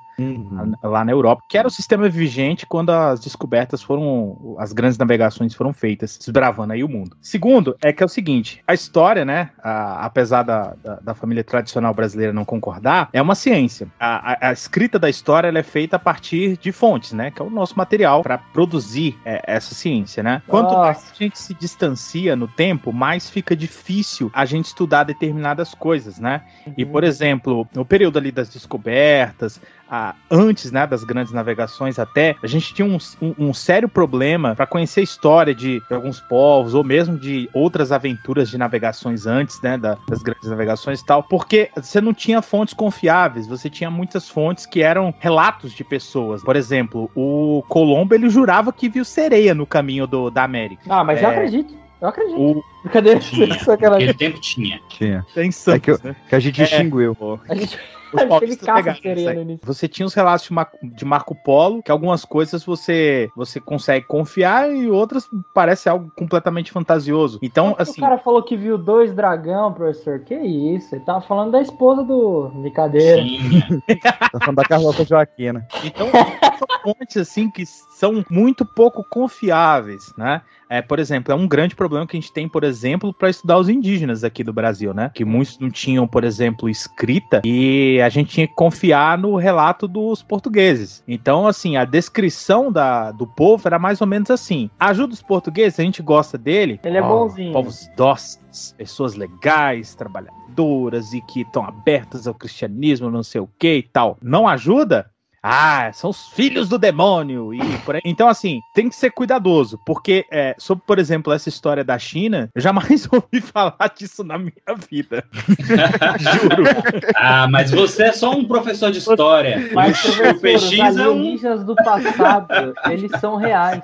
Lá na Europa, que era o sistema vigente quando as descobertas foram, as grandes navegações foram feitas, desbravando aí o mundo. Segundo, é que é o seguinte, a história, né, a- apesar da, da, da família tradicional brasileira não concordar, é uma ciência. A, a- a escrita da história é feita a partir de fontes, né, que é o nosso material para produzir é, essa ciência, né? Quanto mais a gente se distancia no tempo, mais fica difícil a gente estudar determinadas coisas, né? E, por exemplo, no período ali das descobertas, a- antes né, das grandes navegações até, a gente tinha um, um- um sério problema para conhecer a história de, de alguns povos, ou mesmo de outras aventuras de navegações antes né, da- das grandes navegações e tal, porque você não tinha fontes confiáveis, você tinha muitas fontes que eram relatos de pessoas. Por exemplo, o Colombo ele jurava que viu sereia no caminho do, da América. Ah, mas eu É, acredito. Eu acredito. O... Brincadeira. Tinha. Sacanagem. Naquele tempo tinha. Tinha. É É insano, que, eu- né? que a gente É. extinguiu. A gente, Os teve caça. Você tinha os relatos de, Mar- de Marco Polo, que algumas coisas você, você consegue confiar e outras parece algo completamente fantasioso. Então, O assim, cara falou que viu dois dragão, professor. Que isso? Ele tava falando da esposa do. Brincadeira. Tá falando da Carlota Joaquina. Então, são fontes assim que são muito pouco confiáveis, né? É, por exemplo, é um grande problema que a gente tem, por exemplo, para estudar os indígenas aqui do Brasil, né? Que muitos não tinham, por exemplo, escrita e a gente tinha que confiar no relato dos portugueses. Então, assim, a descrição da, do povo era mais ou menos assim: ajuda os portugueses, a gente gosta dele. Ele é ó, bonzinho. Povos dóceis, pessoas legais, trabalhadoras e que estão abertas ao cristianismo, não sei o que e tal. Não ajuda? Ah, são os filhos do demônio. E por aí. Então, assim, tem que ser cuidadoso, porque, é, sobre, por exemplo, essa história da China, eu jamais ouvi falar disso na minha vida. Juro. Ah, mas você é só um professor de história. Mas, o professor, os PX é um. do passado, eles são reais.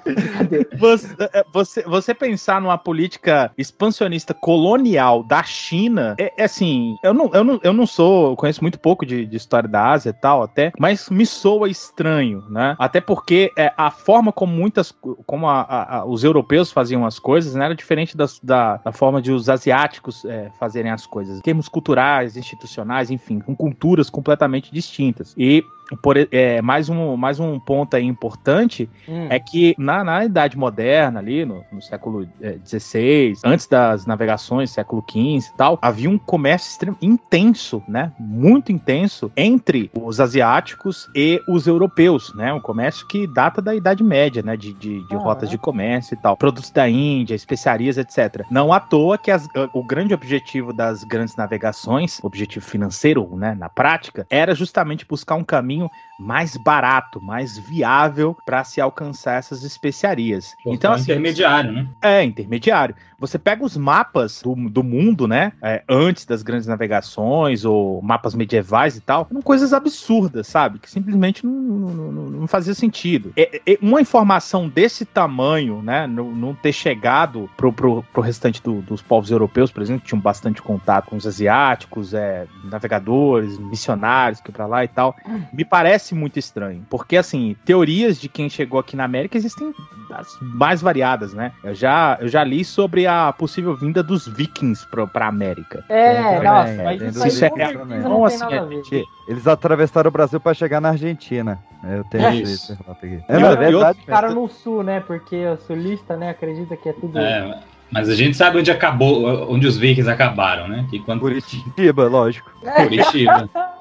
Você, é, você, você pensar numa política expansionista colonial da China, é, é assim, eu não, eu, não, eu não sou, eu conheço muito pouco de, de história da Ásia e tal, até, mas me soa estranho, né? Até porque é, a forma como muitas, como a- a- a- os europeus faziam as coisas, né, era diferente das- da, da forma de os asiáticos é, fazerem as coisas. Termos culturais, institucionais, enfim, com culturas completamente distintas. E por, é, mais, um, mais um ponto aí importante Hum. é que na, na Idade Moderna, ali no, no século XVI, antes das navegações, século XV e tal, havia um comércio extrem- intenso, né? Muito intenso entre os asiáticos e os europeus, né? Um comércio que data da Idade Média, né? De, de, de Ah, rotas é? de comércio e tal. Produtos da Índia, especiarias, etc. Não à toa que as- o grande objetivo das grandes navegações, objetivo financeiro, né? Na prática, era justamente buscar um caminho caminho mais barato, mais viável para se alcançar essas especiarias. então, assim, intermediário, né? é, intermediário. Você pega os mapas do, do mundo, né? é, antes das grandes navegações, ou mapas medievais e tal, eram coisas absurdas, sabe? Que simplesmente não, não, não- fazia sentido. É- é- uma informação desse tamanho, né? Não, não ter chegado pro, pro, pro restante do- dos povos europeus, por exemplo, que tinham bastante contato com os asiáticos, é, navegadores, missionários que pra lá e tal, me parece muito estranho. Porque, assim, teorias de quem chegou aqui na América existem das mais variadas, né? Eu já, eu já li sobre a possível vinda dos vikings pra, pra América. É, Tem nossa, mas tem isso Isso é- não Então, assim, Eles atravessaram o Brasil pra chegar na Argentina. Eu tenho É isso. E É, é e verdade. Ficaram no sul, né? Porque o sulista, né, acredita que é tudo. É, mas a gente sabe onde acabou, onde os vikings acabaram, né? Que quando Curitiba, lógico. Curitiba.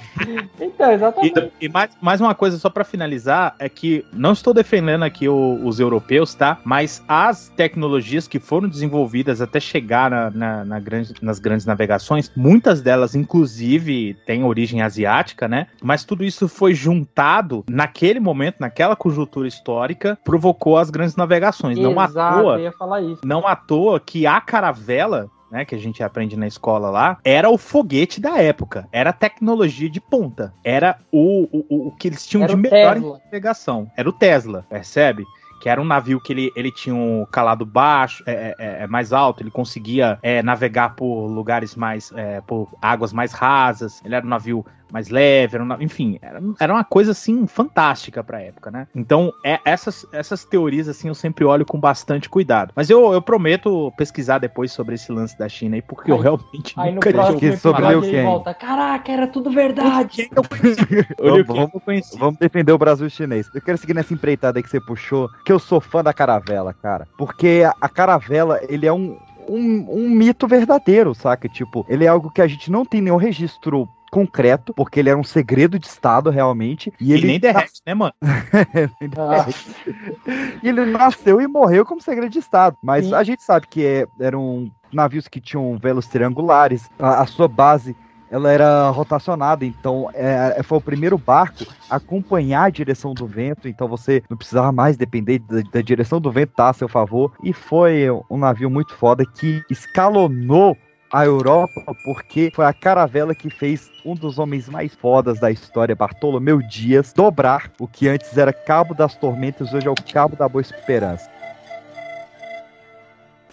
Então, exatamente. E, e mais, mais uma coisa só pra finalizar é que não estou defendendo aqui o- os europeus, tá? Mas as tecnologias que foram desenvolvidas até chegar na, na- na grande- nas grandes navegações, muitas delas, inclusive, têm origem asiática, né? Mas tudo isso foi juntado naquele momento, naquela conjuntura histórica, provocou as grandes navegações. Não à Exato, toa eu ia falar isso. não à toa que a caravela, né, que a gente aprende na escola lá, era o foguete da época. Era a tecnologia de ponta. Era o, o, o- que eles tinham Era de melhor Tesla. em navegação. Era o Tesla, percebe? Que era um navio que ele, ele tinha um calado baixo, é, é, é, mais alto, ele conseguia é, navegar por lugares mais. é, por águas mais rasas. Ele era um navio mais leve, era enfim, era, era uma coisa assim fantástica pra época, né? Então, é, essas, essas teorias assim eu sempre olho com bastante cuidado. Mas eu, eu prometo pesquisar depois sobre esse lance da China aí, porque eu Aí- realmente Aí nunca que sobre o quem? volta. Caraca, era tudo verdade. Vamos- eu. Vamos defender o Brasil chinês. Eu quero seguir nessa empreitada aí que você puxou, que eu sou fã da caravela, cara. Porque a, a caravela, ele é um, um, um mito verdadeiro, saca? Tipo, ele é algo que a gente não tem nenhum registro concreto, porque ele era um segredo de Estado, realmente. E, E ele nem derrete, né, mano? Nem derrete. E ele nasceu e morreu como segredo de Estado. Mas Sim. a gente sabe que é- eram navios que tinham velos triangulares. A, a sua base ela era rotacionada, então é, foi o primeiro barco a acompanhar a direção do vento, então você não precisava mais depender da, da direção do vento estar a seu favor. E foi um navio muito foda que escalonou a Europa porque foi a caravela que fez um dos homens mais fodas da história, Bartolomeu Dias, dobrar o que antes era Cabo das Tormentas, hoje é o Cabo da Boa Esperança.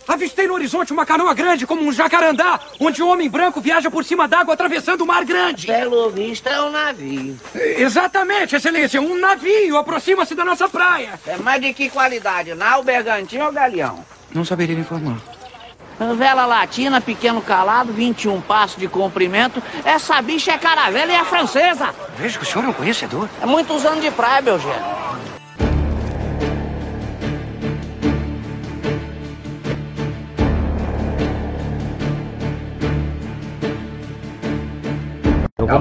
Avistei no horizonte uma canoa grande como um jacarandá, onde um homem branco viaja por cima d'água atravessando o mar grande. Pelo visto é um navio. Exatamente, excelência, um navio aproxima-se da nossa praia. É mais de que qualidade? Nau, bergantinho ou galeão? Não saberia informar. Vela latina, pequeno calado, 21 passos de comprimento. Essa bicha é caravela e é francesa. Vejo que o senhor é um conhecedor. É muitos anos de praia, meu gênio.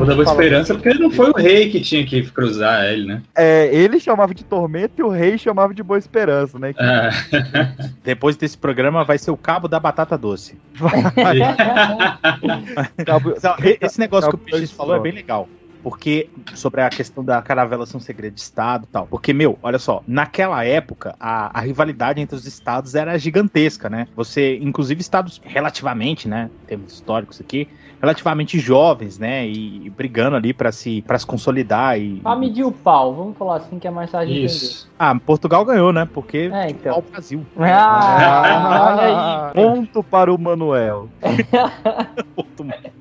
Cabo vou da Boa Esperança, porque não foi o rei que tinha que cruzar ele, né? É, ele chamava de tormento e o rei chamava de Boa Esperança, né? É. Depois desse programa vai ser o cabo da batata doce. Cabo- Não, Esse negócio que o Cabo Peixe falou é bem legal. Porque, sobre a questão da caravela ser um segredo de Estado e tal. Porque, meu, olha só, naquela época, a, a rivalidade entre os estados era gigantesca, né? Você, inclusive, estados relativamente, né, em termos históricos aqui, relativamente jovens, né, e, e brigando ali pra se, pra se consolidar e... Pra medir o pau, vamos falar assim que é mais fácil de Isso. Ah, Portugal ganhou, né? Porque É, então. o Brasil. Ah, olha aí. Ponto para o Manuel.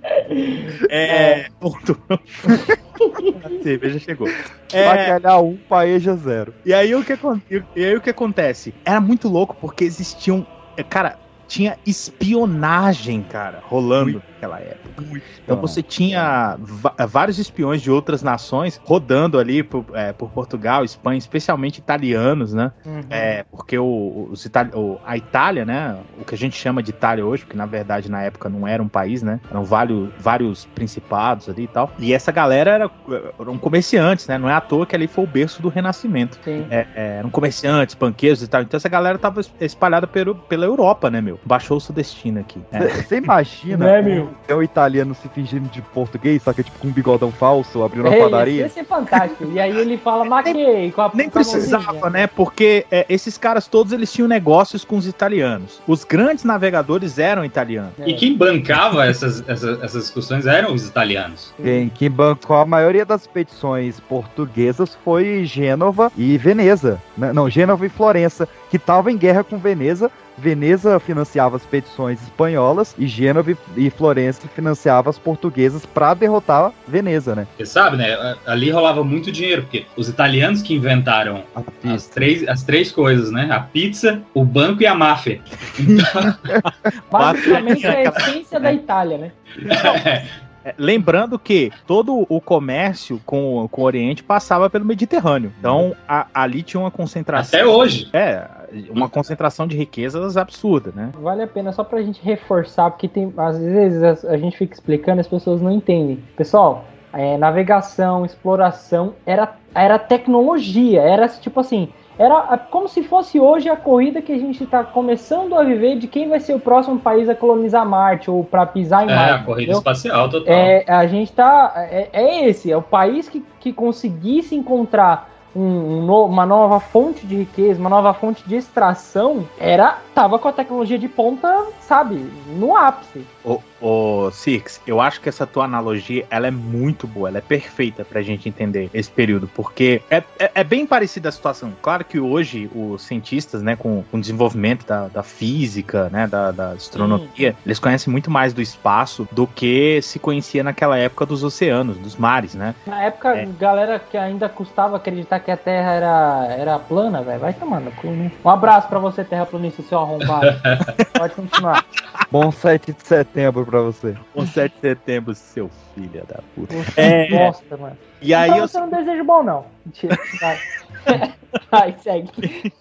É. Ponto. A cerveja chegou. É, Bacalhau 1, um, paeja 0. E aí o que e aí o que acontece? Era muito louco porque existiam, é, cara, tinha espionagem, cara, rolando naquela época. Então você tinha vários espiões de outras nações rodando ali por, é, por Portugal, Espanha, especialmente italianos, né? Uhum. É, porque o, os Itali- o- a Itália, né? O que a gente chama de Itália hoje, porque na verdade na época não era um país, né? Eram vários, vários principados ali e tal. E essa galera era, eram comerciantes, né? Não é à toa que ali foi o berço do Renascimento. É, é, eram comerciantes, banqueiros e tal. Então essa galera tava es- espalhada pelo, pela Europa, né, meu? Baixou o seu destino aqui. É. Você imagina Né, meu? É o italiano se fingindo de português, só que é tipo com um bigodão falso, abrindo uma Ei, padaria? Ia ser fantástico. E aí ele fala, maquei, com a Nem precisava, né? Porque é, esses caras todos eles tinham negócios com os italianos. Os grandes navegadores eram italianos. E quem bancava essas, essas, essas discussões eram os italianos. Quem, quem bancou a maioria das petições portuguesas foi Gênova e Veneza. né? Não, Gênova e Florença, que estavam em guerra com Veneza. Veneza financiava as petições espanholas e Gênova e- Florença financiava as portuguesas para derrotar Veneza, né? Você sabe, né? Ali rolava muito dinheiro, porque os italianos que inventaram as três, as três coisas, né? A pizza, o banco e a máfia. Basicamente é a essência da Itália, né? É, lembrando que todo o comércio com, com o Oriente passava pelo Mediterrâneo. Então a- ali tinha uma concentração. Até hoje. É, uma concentração de riquezas absurda, né? Vale a pena só pra gente reforçar, porque tem às vezes a, a gente fica explicando e as pessoas não entendem. Pessoal, é, navegação, exploração era, era tecnologia, era tipo assim, era como se fosse hoje a corrida que a gente tá começando a viver de quem vai ser o próximo país a colonizar Marte ou pra pisar em É, Marte. a corrida entendeu? espacial total. É, a gente tá. É, é esse, é o país que, que conseguisse encontrar um, um uma nova fonte de riqueza, uma nova fonte de extração, era. tava com a tecnologia de ponta, sabe, no ápice. Ô, ô Six, eu acho que essa tua analogia ela é muito boa, ela é perfeita pra gente entender esse período, porque é, é, é bem parecida a situação. Claro que hoje os cientistas, né, com, com o desenvolvimento da, da física, né, da, da astronomia, eles conhecem muito mais do espaço do que se conhecia naquela época dos oceanos, dos mares, né? Na época, É. galera que ainda custava acreditar que a Terra era, era plana, velho. Vai tomando no cu, né? Um abraço pra você, terraplanista, seu arrombado. Pode continuar. Bom 7 de setembro pra você. O 7 de setembro, seu filho da puta. Você É. Bosta, mano. E aí então eu- você não deseja bom, não. Mentira. Vai. Vai, segue.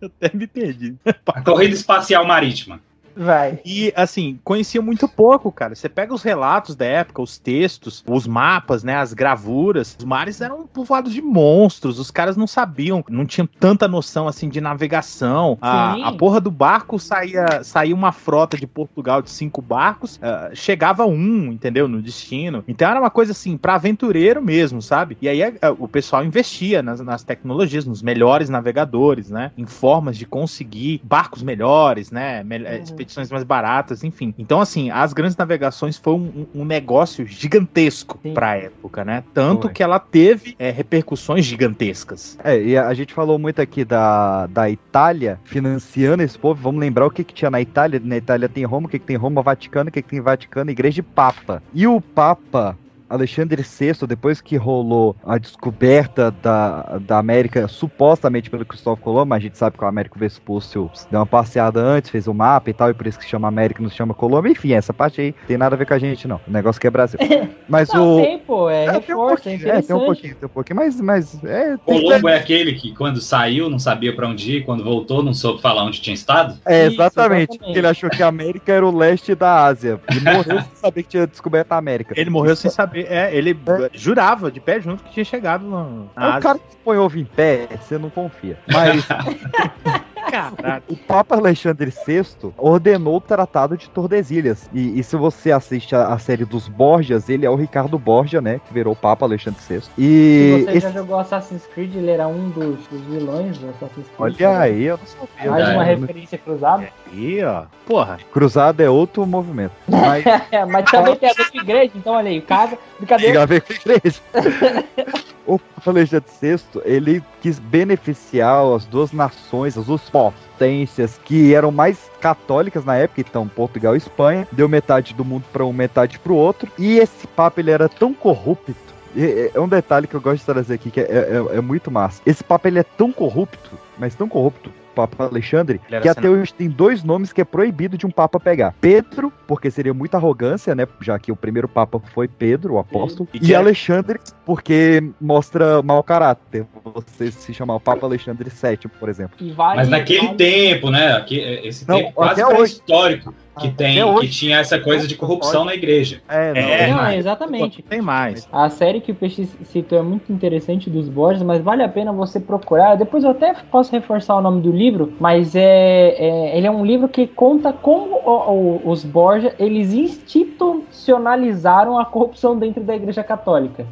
Eu até me perdi. A corrida espacial marítima. Vai. E, assim, conhecia muito pouco, cara. Você pega os relatos da época, os textos, os mapas, né, as gravuras. Os mares eram povoados de monstros. Os caras não sabiam, não tinham tanta noção, assim, de navegação. A, a porra do barco saía, saía uma frota de Portugal de cinco barcos, ah, chegava um, entendeu, no destino. Então era uma coisa, assim, pra aventureiro mesmo, sabe? E aí ah, o pessoal investia nas, nas tecnologias, nos melhores navegadores, né, em formas de conseguir barcos melhores, né, mel- eh, expedições mais baratas, enfim. Então, assim, as grandes navegações foi um, um negócio gigantesco pra época, né? Tanto Foi. que ela teve eh, repercussões gigantescas. É, e a, a gente falou muito aqui da, da Itália financiando esse povo. Vamos lembrar o que, que tinha na Itália. Na Itália tem Roma, o que, que tem Roma, Vaticano, o que, que tem Vaticano, Igreja e Papa. E o Papa Alexandre VI, depois que rolou a descoberta da, da América, supostamente pelo Cristóvão Colombo, mas a gente sabe que o Américo Vespúcio deu uma passeada antes, fez o mapa e tal, e por isso que chama América, não se chama Colombo. Enfim, essa parte aí tem nada a ver com a gente, não. O negócio que é Brasil. Mas Não, o. tem, pô, é, É, tem um reforço, é pouquinho, é, tem um pouquinho, tem um pouquinho, mas, mas é, tem Colombo é aquele que, quando saiu, não sabia pra onde ir, quando voltou, não soube falar onde tinha estado? É, Isso, exatamente. exatamente. Ele achou que a América era o leste da Ásia. E morreu sem saber que tinha descoberto a América. Ele morreu sem saber. É, ele jurava de pé junto que tinha chegado no, na É o cara que põe ovo em pé, você não confia. Mas Caralho. o Papa Alexandre VI ordenou o Tratado de Tordesilhas. E, e se você assiste a, a série dos Borgias, ele é o Ricardo Borgia, né? Que virou o Papa Alexandre VI. Se E você esse- já jogou Assassin's Creed, ele era um dos, dos vilões do Assassin's Creed. olha aí, eu não sabia. Mais uma né? referência cruzada. Aí, ó. Porra. Cruzado é outro movimento. Mas Mas também tem a ver com igreja, então olha aí, o caso, brincadeira. Tem a ver com a igreja. o Papa Alexandre VI, ele quis beneficiar as duas nações, as duas potências que eram mais católicas na época, então Portugal e Espanha, deu metade do mundo para um, metade para o outro. E esse Papa ele era tão corrupto. É um detalhe que eu gosto de trazer aqui, que é, é- é muito massa. Esse Papa ele é tão corrupto, mas tão corrupto, Papa Alexandre, que até hoje tem dois nomes que é proibido de um Papa pegar. Pedro, porque seria muita arrogância, né? Já que o primeiro Papa foi Pedro, o apóstolo. E E, que era- Alexandre, porque mostra mau caráter. Você se chamar o Papa Alexandre VII, por exemplo. E Mas naquele tempo, né? aqui- esse Não, tempo quase até hoje. pré-histórico, que, Até tem, hoje. que tinha essa coisa de corrupção na igreja. É, não. É, Não, mais. exatamente. Tem mais. A série que o Peixe citou é muito interessante dos Borges, mas vale a pena você procurar. Depois eu até posso reforçar o nome do livro, mas é, é- ele é um livro que conta como o- o- os Borges eles institucionalizaram a corrupção dentro da Igreja Católica.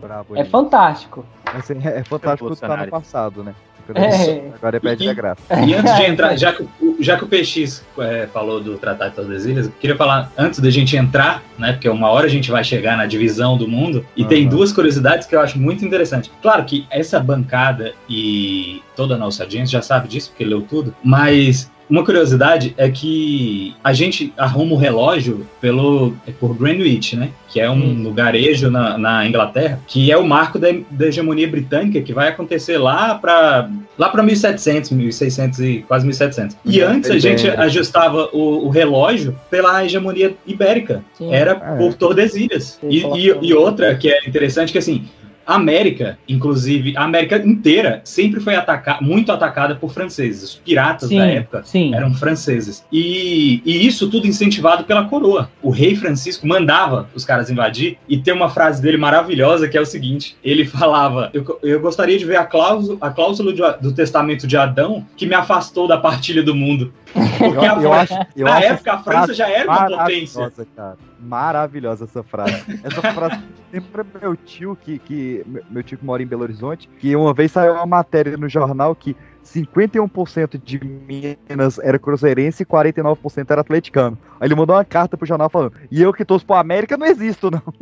Bravo, É fantástico. Mas é, é fantástico estar no passado, né? É. Agora é perde E- a graça. E antes de entrar, já que, o- já que o PX é, falou do Tratado de Tordesilhas, eu queria falar, antes da gente entrar, né? Porque uma hora a gente vai chegar na divisão do mundo, e tem Aham. duas curiosidades que eu acho muito interessante. Claro que essa bancada e toda a nossa audiência já sabe disso, porque leu tudo, mas uma curiosidade é que a gente arruma o relógio pelo, é por Greenwich, né? Que é um Hum. lugarejo na, na Inglaterra, que é o marco da, da hegemonia britânica que vai acontecer lá para lá para 1700, 1600 e quase 1700. E Uhum. antes a gente Ibérica. ajustava o, o relógio pela hegemonia ibérica. Sim. Era É. por Tordesilhas. E, e, e outra que é interessante que assim, a América, inclusive, a América inteira sempre foi atacada, muito atacada por franceses. Os piratas Sim, da época sim. eram franceses. E, e isso tudo incentivado pela coroa. O rei Francisco mandava os caras invadir e tem uma frase dele maravilhosa que é o seguinte: ele falava, eu, eu gostaria de ver a cláusula, a cláusula de- do testamento de Adão que me afastou da partilha do mundo. Porque Eu, a, eu acho, eu na acho época a França já era uma potência. Maravilhosa, cara. Maravilhosa essa frase. Essa frase lembra meu tio, que, que. meu tio que mora em Belo Horizonte, que uma vez saiu uma matéria no jornal que 51% de Minas era cruzeirense e 49% era atleticano. Aí ele mandou uma carta pro jornal falando: E eu que torço pro América não existo, não.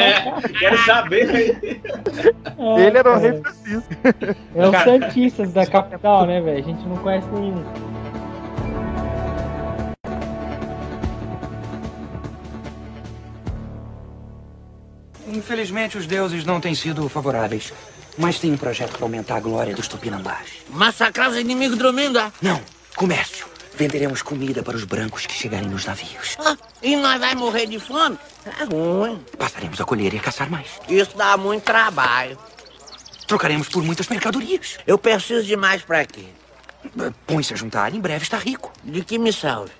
É, quero saber. ele era o É, rei Francisco. É os. Santistas da capital, né, velho? A gente não conhece nenhum. Infelizmente, os deuses não têm sido favoráveis. Mas tem um projeto para aumentar a glória dos tupinambás. Massacrar os inimigos dormindo, é? Não, comércio. Venderemos comida para os brancos que chegarem nos navios. Ah, e nós vai morrer de fome? É ruim. Passaremos a colher e a caçar mais. Isso dá muito trabalho. Trocaremos por muitas mercadorias. Eu preciso de mais pra quê? Eh, Põe-se a juntar, em breve está rico. De que me salve?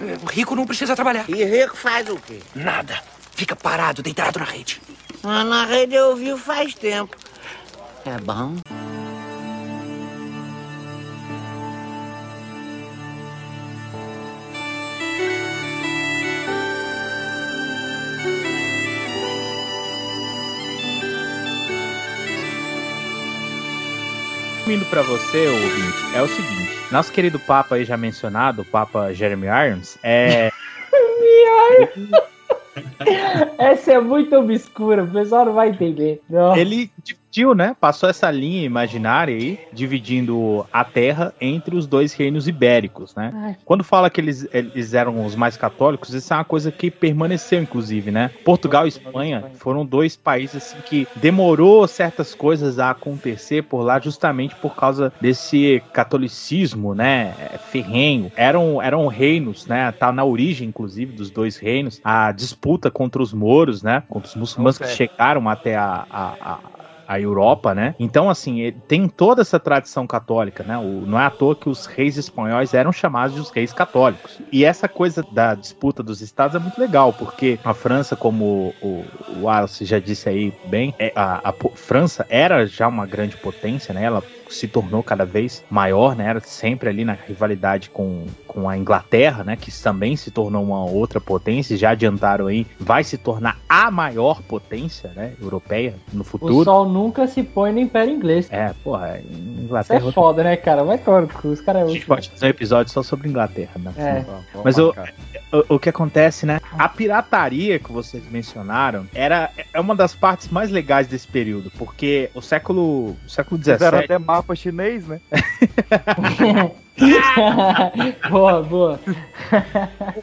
Eh, Rico não precisa trabalhar. E rico faz o quê? Nada. Fica parado, deitado na rede. Ah, na rede eu vi faz tempo. É bom. Resumindo pra você, ouvinte, é o seguinte: nosso querido Papa aí já mencionado, o Papa Jeremy Irons, é. Essa é muito obscura, o pessoal não vai entender. Não. ele, de dividiu, né? Passou essa linha imaginária aí, dividindo a terra entre os dois reinos ibéricos, né? Ai. Quando fala que eles, eles eram os mais católicos, isso é uma coisa que permaneceu, inclusive, né? Portugal e Espanha foram dois países assim, que demorou certas coisas a acontecer por lá, justamente por causa desse catolicismo, né? é, Ferrenho. Eram, eram reinos, né? Tá na origem, inclusive, dos dois reinos, a disputa contra os mouros, né? Contra os muçulmanos que chegaram até a- a- a, a Europa, né? Então, assim, tem toda essa tradição católica, né? O- não é à toa que os reis espanhóis eram chamados de os reis católicos. E essa coisa da disputa dos estados é muito legal, porque a França, como o, o já disse aí bem, é, a, a po- França era já uma grande potência, né? Ela se tornou cada vez maior, né? Era sempre ali na rivalidade com, com a Inglaterra, né? Que também se tornou uma outra potência, já adiantaram aí, vai se tornar a maior potência, né? Europeia no O futuro. sol nunca se põe no Império Inglês. É, porra, Isso Inglaterra. é foda, né, cara? Vai cu, os caras. A gente pode fazer um episódio só sobre Inglaterra, né? É. Mas o, o, o que acontece, né? A pirataria que vocês mencionaram era é uma das partes mais legais desse período, porque o século, o século Fizeram XVII até mapa chinês, né? boa, boa.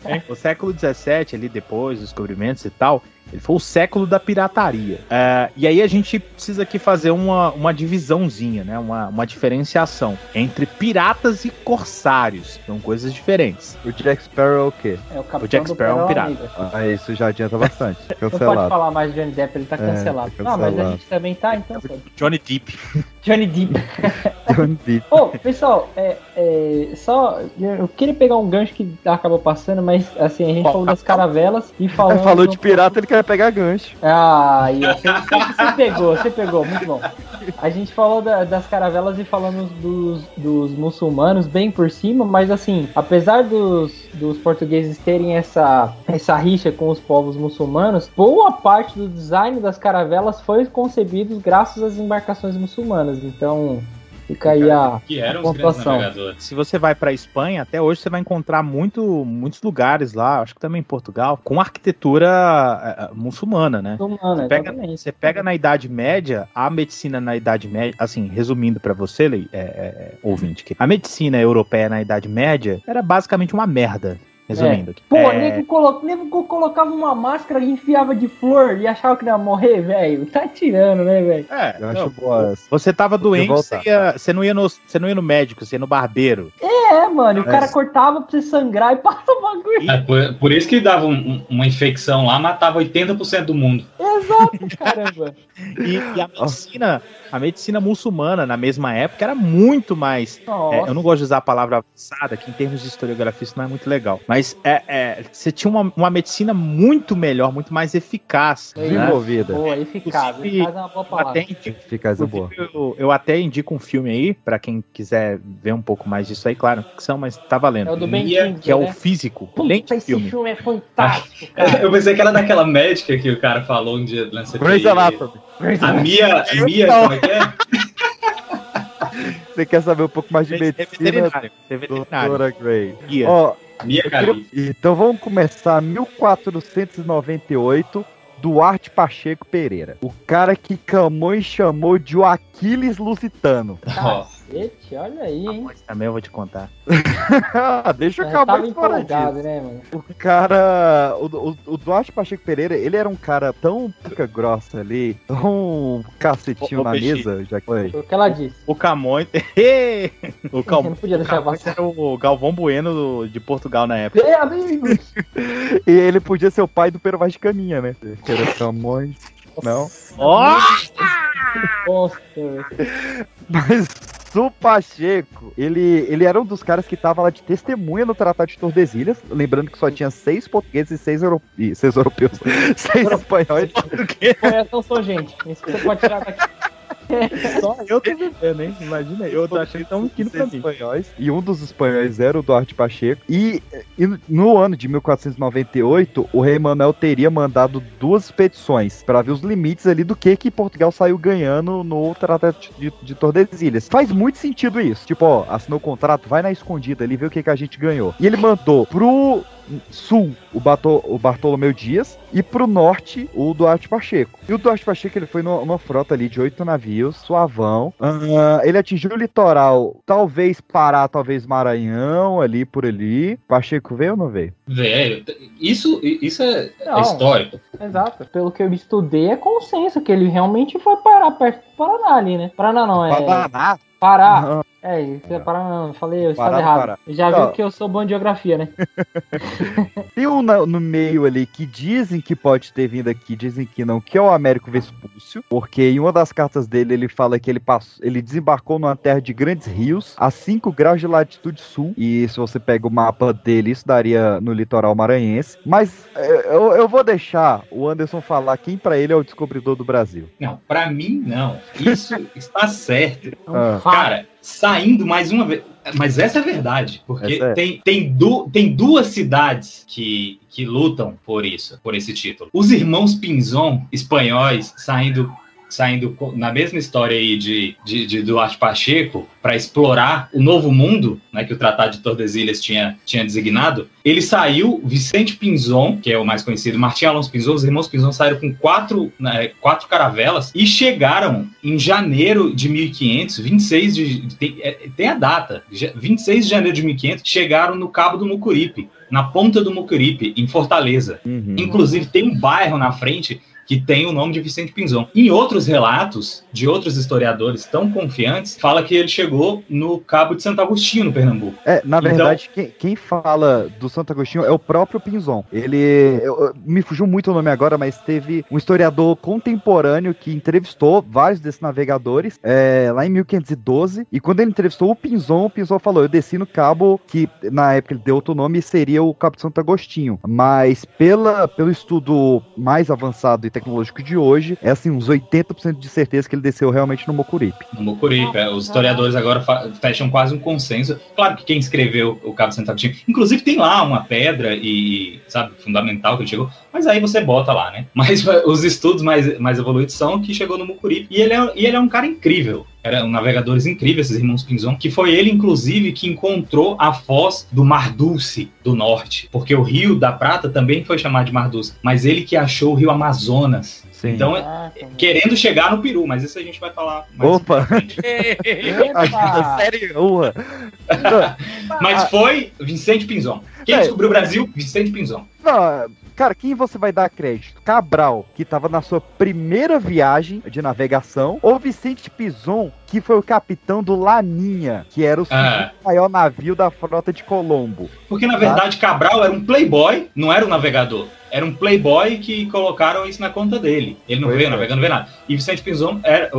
hein? O século XVII, ali depois, dos descobrimentos e tal, ele foi o século da pirataria. É, e aí a gente precisa aqui fazer uma, uma divisãozinha, né? Uma, uma diferenciação entre piratas e corsários. São coisas diferentes. O Jack Sparrow é o quê? É o capitão O Jack Sparrow é um pirata. Ah, isso já adianta bastante. Não pode Cancelado. falar mais de Johnny Depp, ele tá É, cancelado. tá Não, mas a cancelado. gente também tá, então. Johnny Depp. Johnny Depp. Ô, pessoal, é, é, só. Eu queria pegar um gancho que acabou passando, mas assim, a gente falou das caravelas e falou. Falou de pirata, ele quer pegar gancho. Ah, você, você- você pegou, você pegou, muito bom. A gente falou da- das caravelas e falamos dos, dos muçulmanos bem por cima, mas assim, apesar dos, dos portugueses terem essa, essa rixa com os povos muçulmanos, boa parte do design das caravelas foi concebido graças às embarcações muçulmanas. Então, fica aí a, Que a eram grandes pontuação. Se você vai pra Espanha, até hoje você vai encontrar muito, muitos lugares lá, acho que também em Portugal, com arquitetura eh, muçulmana, né? Muçulmana, Você pega, você pega na Idade Média, a medicina na Idade Média, assim, resumindo pra você, Lei, é, é, ouvinte, que a medicina europeia na Idade Média era basicamente uma merda. Resumindo aqui. Pô, É, nego, colo... nego co- colocava uma máscara e enfiava de flor e achava que não ia morrer, velho. Tá tirando, né, velho? é, Eu não, acho boa você tava doente, você, ia- você não ia no, você não ia no médico, você ia no barbeiro. É, mano, o É. cara cortava pra você sangrar e passa o bagulho. É, por, por isso que dava um- um- uma infecção lá, matava 80% do mundo. Exato, caramba. E, e a medicina, a medicina muçulmana na mesma época era muito mais. É, eu não gosto de usar a palavra avançada, que em termos de historiografia isso não é muito legal. Mas é, é, você tinha uma, uma medicina muito melhor, muito mais eficaz. né? Desenvolvida. Boa, eficaz. Inclusive, Eficaz é uma boa Eu palavra. até, indico, Eficaz é boa. eu, eu até indico um filme aí, pra quem quiser ver um pouco mais disso aí, claro, ficção, mas tá valendo. É o do Ben Mia, Kingsley, que é o né? físico. Puta, esse filme. filme é fantástico, cara. Eu pensei que era daquela médica que o cara falou um na CPI. Grey's Anatomy. A Mia, a Mia, como é que é? Você quer saber um pouco mais de É medicina? veterinário. É veterinário. Doutora. Ó, Mia eu queria- então vamos começar 1498. Duarte Pacheco Pereira. O cara que Camões chamou de o Aquiles Lusitano. Ó, Cacete, olha aí, hein? Mas também eu vou te contar. Deixa eu Eu acabar de falar disso. né, mano? O cara. O, o, o Duarte Pacheco Pereira, ele era um cara tão pica grossa ali, tão cacetinho Ô, ô, na Peixe. mesa, já que foi. O que ela disse. O Camões. o, Cal... Não podia o deixar Camões era o Galvão Bueno do- de Portugal na época. É, amigos. E ele podia ser o pai do Pero Vaz de Caminha, né? Que era Camões. Não. Ó! Nossa, Mas o Pacheco, ele, ele era um dos caras que tava lá de testemunha no Tratado de Tordesilhas. Lembrando que só tinha seis portugueses e seis, euro... e seis europeus. seis espanhóis. Coração sou gente. Isso que você pode tirar daqui. Só eu tô vivendo, hein? Imagina, eu tô achando tão quino pra seis mim. espanhóis. E um dos espanhóis era o Duarte Pacheco. E, e no ano de 1498, o rei Manuel teria mandado duas expedições para ver os limites ali do que que Portugal saiu ganhando no Tratado de, de Tordesilhas. Faz muito sentido isso. Tipo, ó, assinou o contrato, vai na escondida ali, vê o que que a gente ganhou. E ele mandou pro sul o, Bato, o Bartolomeu Dias e pro norte o Duarte Pacheco. E o Duarte Pacheco ele foi numa, numa frota ali de oito navios, suavão. Ah, ele atingiu o litoral, talvez Pará, talvez Maranhão, ali por ali. Pacheco veio ou não veio? Velho, isso, isso é, é histórico. Exato. Pelo que eu estudei, é consenso que ele realmente foi parar perto do Paraná ali, né? Paraná não, é. Paraná? Pará. Não. É, isso é Paraná, não. Falei, eu estava errado. Pará. Já Ó. viu que eu sou bom de geografia, né? Tem um na- no meio ali que dizem que pode ter vindo aqui, dizem que não, que é o Américo Vespúcio, porque em uma das cartas dele ele fala que ele passou, ele desembarcou numa terra de grandes rios a 5 graus de latitude sul, e se você pega o mapa dele, isso daria no litoral maranhense. Mas é, eu, eu vou deixar o Anderson falar quem pra ele é o descobridor do Brasil. Não, pra mim, não. Isso está certo. Ah. Cara, saindo mais uma vez. Mas essa é a verdade, porque é. tem, tem, du- tem duas cidades que, que lutam por isso, por esse título. Os irmãos Pinzon, espanhóis, saindo, saindo na mesma história aí de, de, de Duarte Pacheco, para explorar o novo mundo, né, que o Tratado de Tordesilhas tinha, tinha designado, ele saiu, Vicente Pinzon, que é o mais conhecido, Martim Alonso Pinzon, os irmãos Pinzon saíram com quatro, né, quatro caravelas e chegaram em janeiro de 1500, 26 de. Tem, é, tem a data, ja- 26 de janeiro de 1500, chegaram no Cabo do Mucuripe, na ponta do Mucuripe, em Fortaleza. Inclusive, tem um bairro na frente que tem o nome de Vicente Pinzon. Em outros relatos de outros historiadores tão confiantes, fala que ele chegou no Cabo de Santo Agostinho, no Pernambuco. É, na Então- verdade, quem, quem fala do Santo Agostinho é o próprio Pinzon. Ele. eu- me fugiu muito o nome agora, mas teve um historiador contemporâneo que entrevistou vários desses navegadores é, lá em 1512. E quando ele entrevistou o Pinzon, o Pinzon falou: Eu desci no cabo que na época ele deu outro nome seria o Cabo de Santo Agostinho. Mas pela, pelo estudo mais avançado e tecnológico de hoje, é assim, uns 80% de certeza que ele desceu realmente no Mocuripe. No Mucuripe. É, Os historiadores agora fecham quase um consenso. Claro que quem escreveu o Cabo Santo inclusive tem lá uma pedra e, sabe, fundamental que ele chegou, mas aí você bota lá, né? Mas os estudos mais, mais evoluídos são que chegou no Mucuripe. E ele é, e ele é um cara incrível. Eram navegadores incríveis, esses irmãos Pinzon, que foi ele, inclusive, que encontrou a foz do Mar Dulce do norte. Porque o Rio da Prata também foi chamado de Mar Dulce. Mas ele que achou o Rio Amazonas. Sim. Então, é- querendo chegar no Peru, mas isso a gente vai falar mais Opa! Epa! Sério, ué. Mas foi Vicente Pinzon. Quem É. descobriu o Brasil? Vicente Pinzon. Cara, quem você vai dar crédito? Cabral, que tava na sua primeira viagem de navegação, ou Vicente Pison, que foi o capitão do Laninha, que era o Ah. maior navio da frota de Colombo. Porque, na verdade, Cabral era um playboy, não era um navegador. Era um playboy que colocaram isso na conta dele. Ele não veio é. navegando, não veio nada. E Vicente Pinzon era,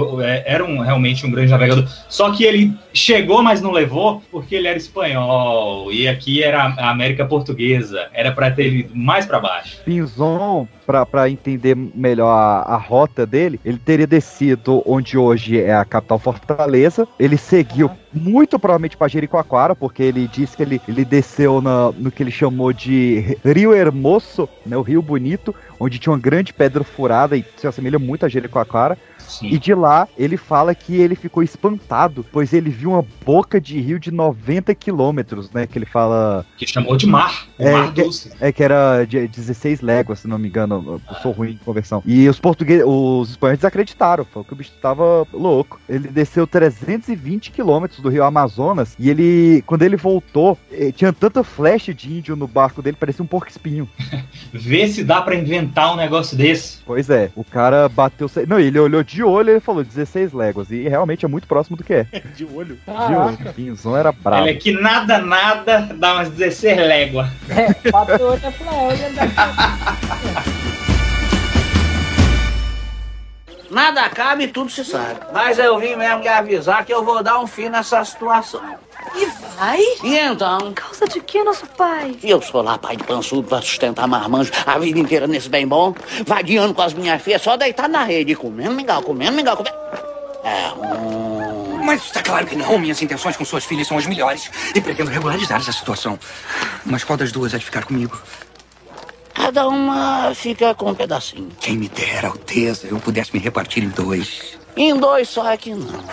era um, realmente um grande navegador. Só que ele chegou, mas não levou, porque ele era espanhol. E aqui era a América Portuguesa. Era para ter ido mais para baixo. Pinzon, pra entender melhor a, a rota dele, ele teria descido onde hoje é a capital Fortaleza. Ele seguiu muito provavelmente para Jericoacoara, porque ele disse que ele, ele desceu na- no que ele chamou de Rio Hermoso, né, o Rio Bonito, onde tinha uma grande pedra furada e se assemelha muito a Jericoacoara. E de lá, ele fala que ele ficou espantado, pois ele viu uma boca de rio de 90 quilômetros, né? Que ele fala. Que chamou de mar. É, mar que- Dulce. É que era de 16 léguas, se não me engano. Eu sou ruim em conversão. E os portugueses, os espanhóis desacreditaram. Falou que o bicho tava louco. Ele desceu 320 quilômetros do rio Amazonas. E ele, quando ele voltou, eh, tinha tanta flecha de índio no barco dele, parecia um porco espinho. Vê se dá para inventar um negócio desse. Pois é, o cara bateu. Não, ele olhou de olho e ele falou 16 léguas. E realmente é muito próximo do que é. De olho. De olho. Pinzão era bravo. Ele aqui nada, nada, dá umas 16 léguas. É, bateu olho é, olha daqui. Nada cabe e tudo se sabe. Mas eu vim mesmo lhe avisar que eu vou dar um fim nessa situação. E vai? E então? Causa de que, nosso pai? Eu sou lá pai de pançudo pra sustentar marmanjo a vida inteira nesse bem bom, vadiando com as minhas filhas, só deitar na rede, comendo mingau, comendo mingau, comendo... É, hum... Mas está claro que não. Minhas intenções com suas filhas são as melhores. E pretendo regularizar essa situação. Mas qual das duas há de ficar comigo? Cada uma fica com um pedacinho. Quem me dera, Alteza, eu pudesse me repartir em dois. Em dois só é que não.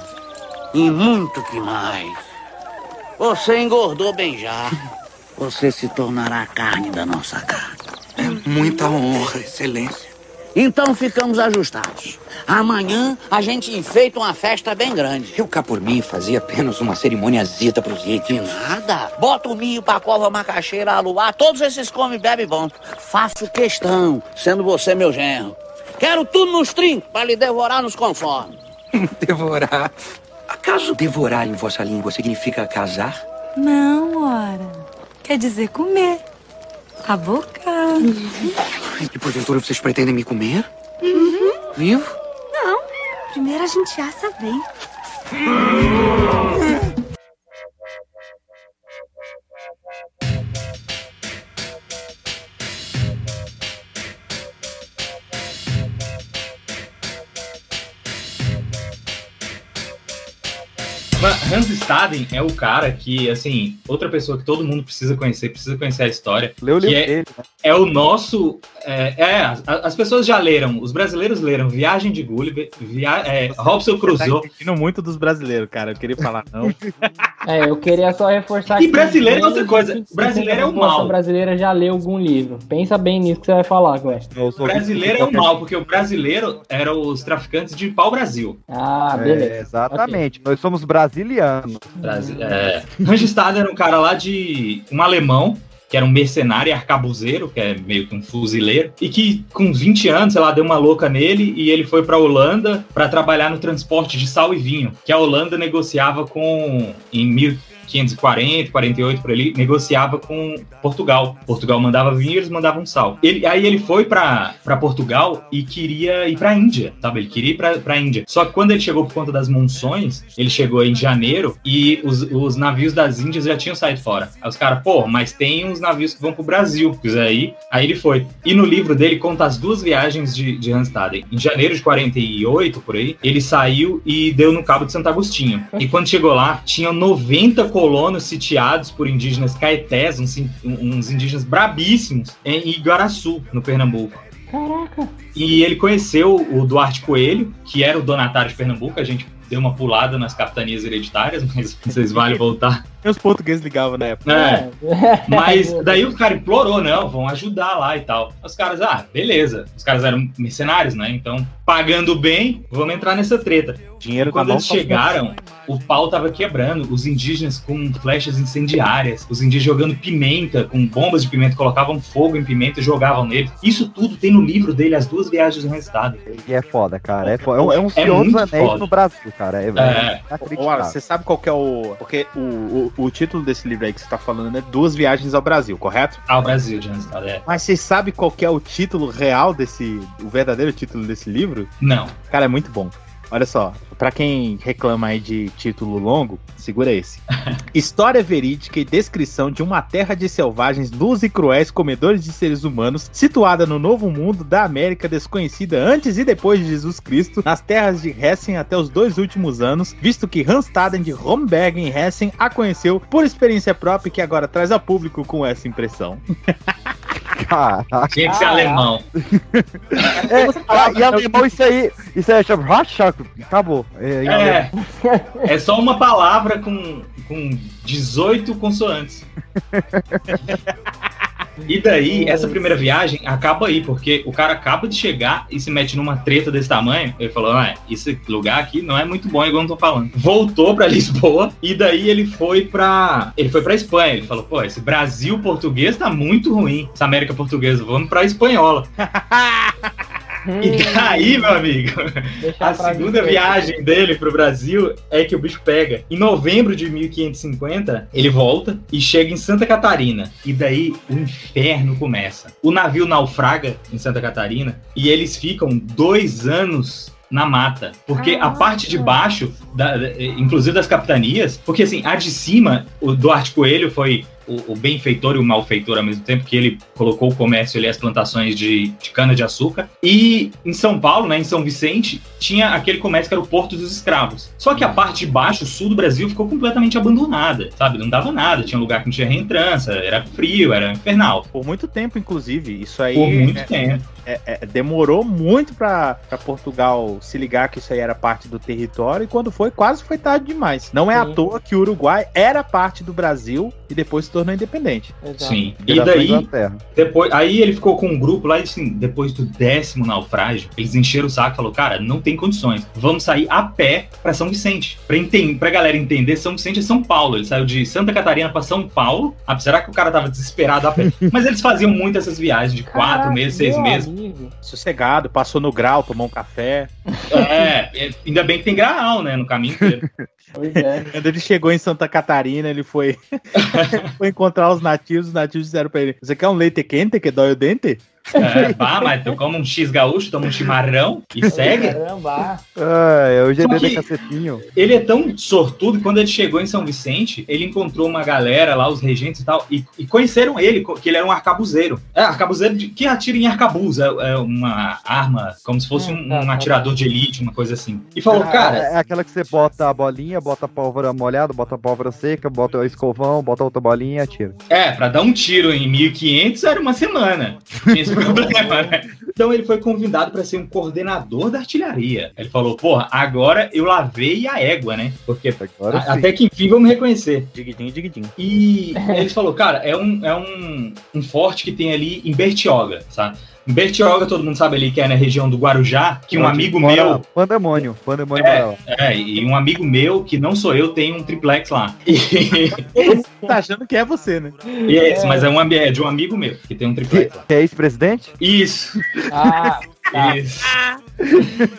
Em muito que mais. Você engordou bem já. você se tornará carne da nossa carne. Muita honra, excelência. Então ficamos ajustados. Amanhã a gente enfeita uma festa bem grande. Eu cá por mim fazia apenas uma cerimoniazita pros índios. Nada. Bota o milho pra cova macaxeira a luar, todos esses come e bebe bom. Faço questão, sendo você meu genro. Quero tudo nos trincos pra lhe devorar nos conformes. Devorar. Acaso devorar em vossa língua significa casar? Não, ora. Quer dizer comer. A E porventura vocês pretendem me comer? Uhum. Vivo? Não. Primeiro a gente assa bem. Hans Staden é o cara que, assim, outra pessoa que todo mundo precisa conhecer, precisa conhecer a história. Leu o livro é, dele, né? é o nosso. É, é, as, as pessoas já leram, os brasileiros leram Viagem de Gulliver, via, é, Robson Tá Crusoe. entendendo muito dos brasileiros, cara. Eu queria falar, não. É, eu queria só reforçar E brasileiro é outra coisa. Brasileiro é o a população mal. brasileira já leu algum livro. Pensa bem nisso que você vai falar. O brasileiro é o mal, porque o brasileiro eram os traficantes de pau-brasil. Ah, É, exatamente. Nós somos brasilianos. Brasi- É. Rangestad era um cara lá de. um alemão. Que era um mercenário e arcabuzeiro, que é meio que um fuzileiro, e que com 20 anos, sei lá, deu uma louca nele e ele foi pra Holanda pra trabalhar no transporte de sal e vinho, que a Holanda negociava com em 1540, 48 por ali, negociava com Portugal. Portugal mandava vinho, eles mandavam sal. Ele, aí ele foi pra Portugal e queria ir pra Índia, sabe? Ele queria ir pra, pra Índia. Só que quando ele chegou por conta das monções, ele chegou em janeiro e os, os navios das Índias já tinham saído fora. Aí os caras, pô, mas tem uns navios que vão pro Brasil. Aí, aí ele foi. E no livro dele conta as duas viagens de, de Hans Staden. Em janeiro de 48, por aí, ele saiu e deu no Cabo de Santo Agostinho. E quando chegou lá, tinham 90 colonos sitiados por indígenas caetés, uns, uns indígenas brabíssimos, em Igaraçu, no Pernambuco. Caraca. E ele conheceu o Duarte Coelho, que era o donatário de Pernambuco. A gente deu uma pulada nas capitanias hereditárias, mas vocês vale voltar. E os portugueses ligavam na época. É. Mas daí o cara implorou, não, vão ajudar lá e tal. Os caras, ah, beleza. Os caras eram mercenários, né? Então, pagando bem, vamos entrar nessa treta. Dinheiro E quando eles chegaram, o pau tava quebrando. Os indígenas com flechas incendiárias, os indígenas jogando pimenta, com bombas de pimenta, colocavam fogo em pimenta e jogavam nele. Isso tudo tem no livro dele, As Duas Viagens do Estado. E é foda, cara. É, foda. é um, é É Senhor dos Anéis foda. no Brasil, cara. É, É. é Ora, inacreditável. você sabe qual que é o. Porque o, o, o título desse livro aí que você tá falando é Duas Viagens ao Brasil, correto? Ao Brasil de Estado, é. Mas você sabe qual é o título real desse. O verdadeiro título desse livro? Não. Cara, é muito bom. Olha só, pra quem reclama aí de título longo, segura esse. História verídica e descrição de uma terra de selvagens nus e cruéis comedores de seres humanos, situada no Novo Mundo da América desconhecida antes e depois de Jesus Cristo, nas terras de Hessen até os dois últimos anos, visto que Hans Staden de Romberg em Hessen a conheceu por experiência própria e que agora traz ao público com essa impressão. Caraca. Tinha que ser alemão. É, ah, e alemão, isso aí, isso aí chama Rachak. Acabou. É, É, é só uma palavra com, com 18 consoantes. E daí, essa primeira viagem acaba aí, porque o cara acaba de chegar e se mete numa treta desse tamanho. Ele falou: ah, esse lugar aqui não é muito bom, igual eu tô falando. Voltou pra Lisboa e daí ele foi pra. Ele foi pra Espanha. Ele falou: pô, esse Brasil português tá muito ruim. Essa América portuguesa, vamos pra espanhola. E daí, meu amigo, a pra segunda mim, viagem dele pro Brasil é que o bicho pega. Em novembro de 1550, ele volta e chega em Santa Catarina. E daí o inferno começa. O navio naufraga em Santa Catarina e eles ficam dois anos na mata. Porque a parte de baixo, da- da- inclusive das capitanias, porque assim, a de cima, o Duarte Coelho foi o, o benfeitor e o malfeitor ao mesmo tempo, que ele colocou o comércio ali, as plantações de, de cana-de-açúcar. E em São Paulo, né, em São Vicente, tinha aquele comércio que era o Porto dos Escravos. Só que a parte de baixo, o sul do Brasil, ficou completamente abandonada, sabe? Não dava nada, tinha lugar que não tinha reentrança, era frio, era infernal. Por muito tempo, inclusive. Isso aí. Por muito é- tempo. É, é, demorou muito pra, pra Portugal se ligar que isso aí era parte do território e quando foi, quase foi tarde demais. Não é à Sim. toa que o Uruguai era parte do Brasil e depois se tornou independente. Exato. Sim. E daí, depois, aí ele ficou com um grupo lá e assim, depois do décimo naufrágio, eles encheram o saco e falou, cara, não tem condições. Vamos sair a pé pra São Vicente. Pra, enten pra galera entender, São Vicente é São Paulo. Ele saiu de Santa Catarina pra São Paulo. Ah, será que o cara tava desesperado a pé? Mas eles faziam muito essas viagens de quatro Caraca, meses, seis meses. Amigo. Sossegado, passou no grau, tomou um café. É, é, ainda bem que tem graal, né, no caminho inteiro. Pois é. Quando ele chegou em Santa Catarina, ele foi, foi encontrar os nativos. Os nativos disseram pra ele: Você quer um leite quente que dói o dente? É, mas tu come um X gaúcho, toma um chimarrão e segue. Caramba. Ah, é GD que- de cacetinho. Ele é tão sortudo que quando ele chegou em São Vicente, ele encontrou uma galera lá, os regentes e tal, e, e conheceram ele, que ele era um arcabuzeiro. É, arcabuzeiro de, que atira em arcabuz, é, é uma arma, como se fosse Hum, um, tá, um tá, atirador de elite, uma coisa assim. E falou, É- cara, É aquela que você bota a bolinha, bota a pólvora molhada, bota a pólvora seca, bota o escovão, bota outra bolinha e atira. É, pra dar um tiro em 1500 era uma semana. Tinha problema, né? Então ele foi convidado para ser um coordenador da artilharia. Ele falou: porra, agora eu lavei a égua, né? Porque Agora a- até que enfim vão me reconhecer. Diguidim, diguidim. E ele falou: cara, é um, é um, um forte que tem ali em Bertioga, sabe? Bertioga, todo mundo sabe ali que é na região do Guarujá, que um Onde amigo mora meu. Pandemônio. Pandemônio É. É, e um amigo meu, que não sou eu, tem um triplex lá. E, Tá achando que é você, né? e é esse, mas é, um, é de um amigo meu, que tem um triplex lá. que é ex-presidente? Isso. Ah, tá. Isso.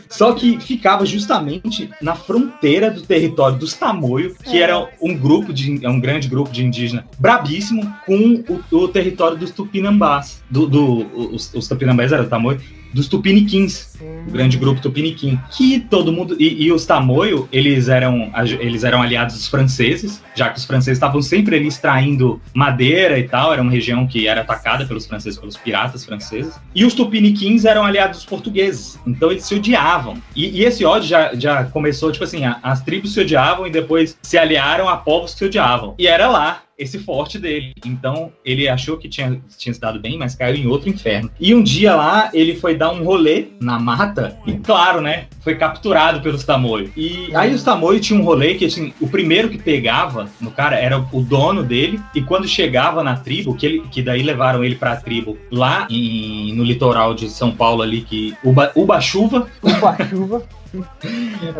Só que ficava justamente na fronteira do território dos Tamoio, que era um grupo de é um grande grupo de indígena brabíssimo, com o, o território dos Tupinambás. Do, do- os, os Tupinambás eram Tamoio, dos Tupiniquins, o grande grupo Tupiniquim. Que todo mundo. E, e os Tamoio, eles eram, eles eram aliados dos franceses, já que os franceses estavam sempre ali extraindo madeira e tal, era uma região que era atacada pelos franceses, pelos piratas franceses. E os Tupiniquins eram aliados dos portugueses, então eles se odiavam. E, e esse ódio já, já começou, tipo assim, as tribos se odiavam e depois se aliaram a povos que se odiavam. E era lá esse forte dele. Então ele achou que tinha, tinha se dado bem, mas caiu em outro inferno. E um dia lá ele foi dar um rolê na mata e, claro, né, foi capturado pelos Tamoio. E aí os Tamoio tinham um rolê que, assim, o primeiro que pegava no cara era o dono dele e quando chegava na tribo, que, ele, que daí levaram ele pra tribo lá em- no litoral de São Paulo ali, que Uba, Uba-chuva, Upa chuva.